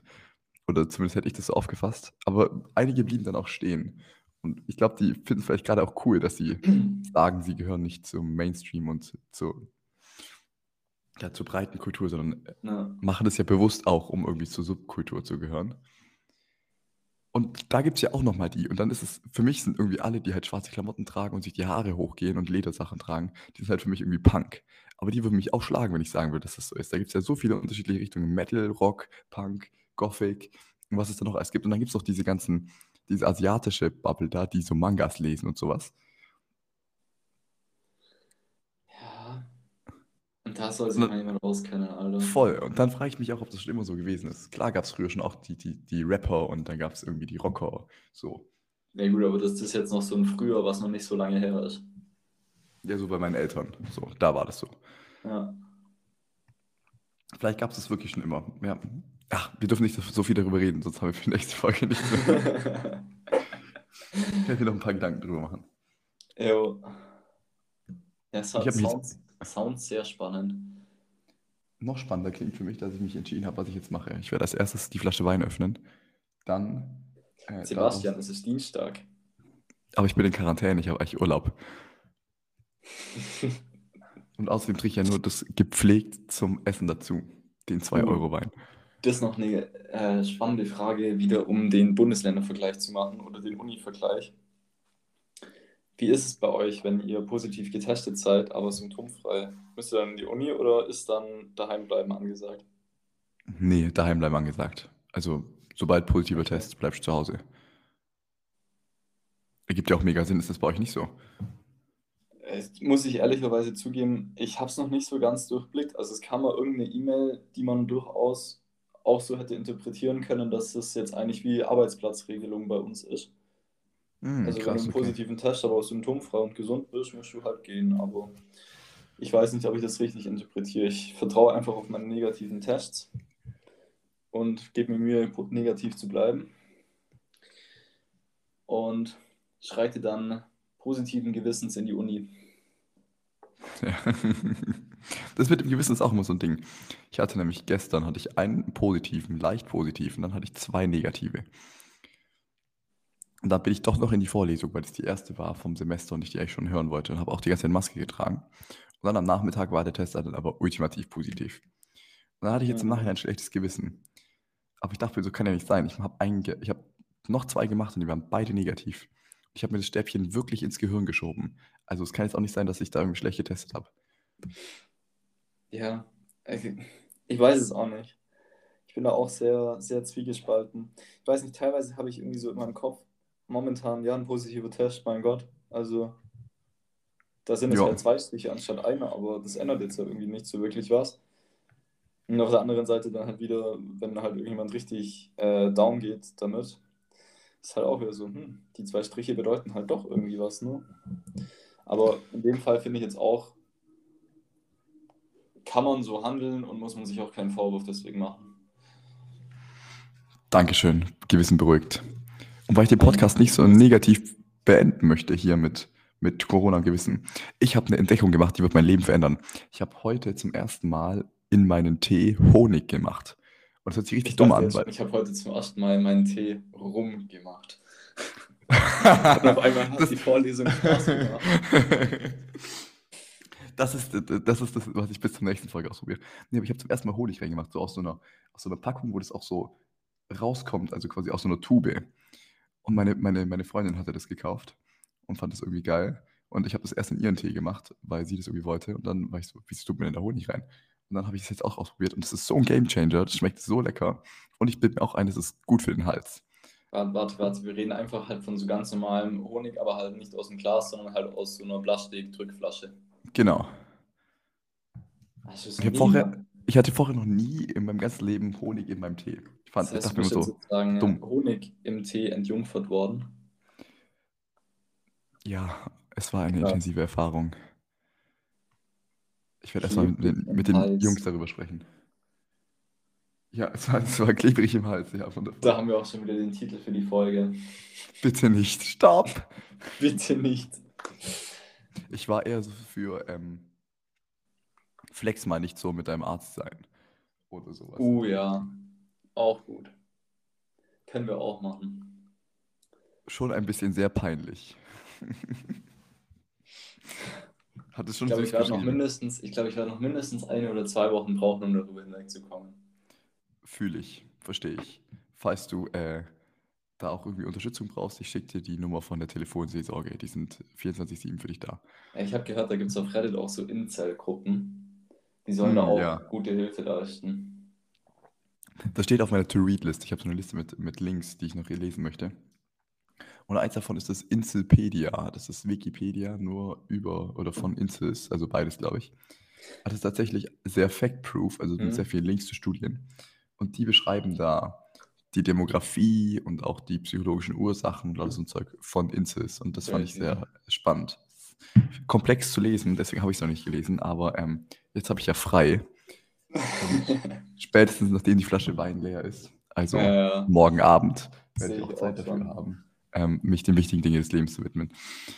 Oder zumindest hätte ich das so aufgefasst. Aber einige blieben dann auch stehen. Und ich glaube, die finden es vielleicht gerade auch cool, dass sie sagen, sie gehören nicht zum Mainstream und zu, ja, zur breiten Kultur, sondern Ja. machen das ja bewusst auch, um irgendwie zur Subkultur zu gehören. Und da gibt es ja auch nochmal die. Und dann ist es, für mich sind irgendwie alle, die halt schwarze Klamotten tragen und sich die Haare hochgehen und Ledersachen tragen, die sind halt für mich irgendwie Punk. Aber die würden mich auch schlagen, wenn ich sagen würde, dass das so ist. Da gibt es ja so viele unterschiedliche Richtungen. Metal, Rock, Punk, Gothic und was es da noch alles gibt. Und dann gibt es noch diese ganzen, diese asiatische Bubble da, die so Mangas lesen und sowas. Und da soll sich Na- mal jemand auskennen, Alter. Voll. Und dann frage ich mich auch, ob das schon immer so gewesen ist. Klar gab es früher schon auch die, die, die Rapper und dann gab es irgendwie die Rocker. So. Ja gut, aber das ist jetzt noch so ein Früher, was noch nicht so lange her ist. Ja, so bei meinen Eltern. So, da war das so. Ja. Vielleicht gab es das wirklich schon immer. Ja. Ach, wir dürfen nicht so- so viel darüber reden, sonst haben wir für die nächste Folge nichts mehr. Ich werde mir noch ein paar Gedanken drüber machen. Jo. Ja, Ich hab mich- Sounds, sehr spannend. Noch spannender klingt für mich, dass ich mich entschieden habe, was ich jetzt mache. Ich werde als erstes die Flasche Wein öffnen. Dann. äh, Sebastian, daraus- es ist Dienstag. Aber ich bin in Quarantäne, ich habe eigentlich Urlaub. Und außerdem trinke ich ja nur das gepflegt zum Essen dazu. Den 2-Euro-Wein. Das ist noch eine äh, spannende Frage, wieder um den Bundesländervergleich zu machen oder den Uni-Vergleich. Wie ist es bei euch, wenn ihr positiv getestet seid, aber symptomfrei? Müsst ihr dann in die Uni oder ist dann daheim bleiben angesagt? Nee, daheim bleiben angesagt. Also, sobald positiver. Test, bleibst du zu Hause. Ergibt ja auch mega Sinn, ist das bei euch nicht so? Äh, muss ich ehrlicherweise zugeben, ich habe es noch nicht so ganz durchblickt. Also es kam mal irgendeine E-Mail, die man durchaus auch so hätte interpretieren können, dass das jetzt eigentlich wie Arbeitsplatzregelung bei uns ist. Hm, Also wenn du krass, einen okay. positiven Test, aber symptomfrei und gesund bist, musst du halt gehen. Aber ich weiß nicht, ob ich das richtig interpretiere. Ich vertraue einfach auf meine negativen Tests und gebe mir Mühe, negativ zu bleiben. Und schreite dann positiven Gewissens in die Uni. Ja. Das mit dem Gewissen ist auch immer so ein Ding. Ich hatte nämlich gestern hatte ich einen positiven, leicht positiven, dann hatte ich zwei negative. Und dann bin ich doch noch in die Vorlesung, weil es die erste war vom Semester und ich die eigentlich schon hören wollte und habe auch die ganze Zeit Maske getragen. Und dann am Nachmittag war der Test dann aber ultimativ positiv. Und dann hatte ich jetzt im Mhm. Nachhinein ein schlechtes Gewissen. Aber ich dachte mir, so kann ja nicht sein. Ich habe hab noch zwei gemacht und die waren beide negativ. Ich habe mir das Stäbchen wirklich ins Gehirn geschoben. Also es kann jetzt auch nicht sein, dass ich da irgendwie schlecht getestet habe. Ja, ich, ich weiß es auch nicht. Ich bin da auch sehr, sehr zwiegespalten. Ich weiß nicht, teilweise habe ich irgendwie so in meinem Kopf momentan, ja, ein positiver Test, mein Gott. Also, da sind es Ja. ja zwei Striche anstatt einer, aber das ändert jetzt ja irgendwie nicht so wirklich was. Und auf der anderen Seite dann halt wieder, wenn halt irgendjemand richtig äh, down geht damit, ist halt auch wieder so, hm, die zwei Striche bedeuten halt doch irgendwie was, ne? Aber in dem Fall finde ich jetzt auch, kann man so handeln und muss man sich auch keinen Vorwurf deswegen machen. Dankeschön, Gewissen beruhigt. Und weil ich den Podcast nicht so negativ beenden möchte hier mit, mit Corona und Gewissen, ich habe eine Entdeckung gemacht, die wird mein Leben verändern. Ich habe heute zum ersten Mal in meinen Tee Honig gemacht. Und das hört sich richtig Ich, dumm an, schon, ich habe heute zum ersten Mal meinen Tee rumgemacht. Und auf einmal hat Das- die Vorlesung Spaß gemacht. Das ist, das ist das, was ich bis zur nächsten Folge ausprobiere. Nee, aber ich habe zum ersten Mal Honig reingemacht, so aus so einer, aus so einer Packung, wo das auch so rauskommt, also quasi aus so einer Tube. Und meine, meine, meine Freundin hatte das gekauft und fand das irgendwie geil. Und ich habe das erst in ihren Tee gemacht, weil sie das irgendwie wollte. Und dann war ich so, wieso tut mir denn da Honig rein? Und dann habe ich es jetzt auch ausprobiert und es ist so ein Gamechanger. Das schmeckt so lecker. Und ich bilde mir auch ein, es ist gut für den Hals. Warte, warte, warte, wir reden einfach halt von so ganz normalem Honig, aber halt nicht aus dem Glas, sondern halt aus so einer Plastik-Drückflasche. Genau. Ich, vorher, ich hatte vorher noch nie in meinem ganzen Leben Honig in meinem Tee. Ich, fand, Das heißt, ich dachte so, sozusagen dumm. Honig im Tee entjungfert worden. Ja, es war eine Krass. intensive Erfahrung. Ich werde erstmal mit, den- mit den. Jungs darüber sprechen. Ja, es war, es war klebrig im Hals. Ja, Da haben wir auch schon wieder den Titel für die Folge. Bitte nicht. Stopp! Bitte nicht. Ich war eher so für ähm, Flex mal nicht so mit deinem Arzt sein. Oder sowas. Uh ja, auch gut. Können wir auch machen. Schon ein bisschen sehr peinlich. Hat es Ich schon glaube, süß ich werde noch mindestens, ich glaube, ich werde noch mindestens eine oder zwei Wochen brauchen, um darüber hinwegzukommen. Fühle ich, verstehe ich. Falls du äh, da auch irgendwie Unterstützung brauchst, ich schicke dir die Nummer von der Telefonseelsorge. Die sind 24-7 für dich da. Ich habe gehört, da gibt es auf Reddit auch so Incel-Gruppen. Die sollen da Hm, auch ja. gute Hilfe leisten. Das steht auf meiner To-Read-List. Ich habe so eine Liste mit, mit Links, die ich noch hier lesen möchte. Und eins davon ist das Inselpedia. Das ist Wikipedia, nur über oder von Insels, also beides, glaube ich. Das ist tatsächlich sehr fact-proof, also mit Mhm. sehr vielen Links zu Studien. Und die beschreiben da die Demografie und auch die psychologischen Ursachen und alles so ein Zeug von Insels. Und das fand ich sehr spannend. Komplex zu lesen, deswegen habe ich es noch nicht gelesen, aber ähm, jetzt habe ich ja frei. Spätestens nachdem die Flasche Wein leer ist, also Äh, morgen Abend, werde ich auch Zeit auch dafür haben, ähm, mich den wichtigen Dingen des Lebens zu widmen.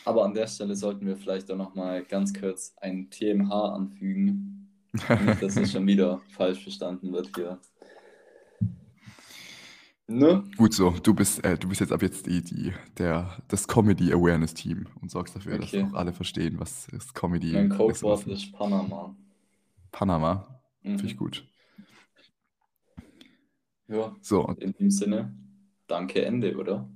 aber an der Stelle sollten wir vielleicht auch noch mal ganz kurz ein TMH anfügen. Nicht, dass es schon wieder falsch verstanden wird hier. Ne? Gut so, du bist, äh, du bist jetzt ab jetzt die, die, der, das Comedy Awareness Team und sorgst dafür, Okay. dass auch alle verstehen, was ist Comedy Mein ist. Codewort ist Panama. Panama, Mhm. finde ich gut. Ja, So, in dem Sinne, danke, Ende, oder?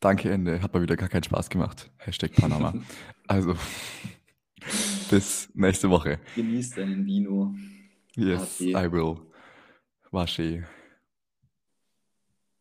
danke Ende, hat mal wieder gar keinen Spaß gemacht. Hashtag Panama. also, bis nächste Woche. Genieß deinen Vino. Yes. I will. Wasche.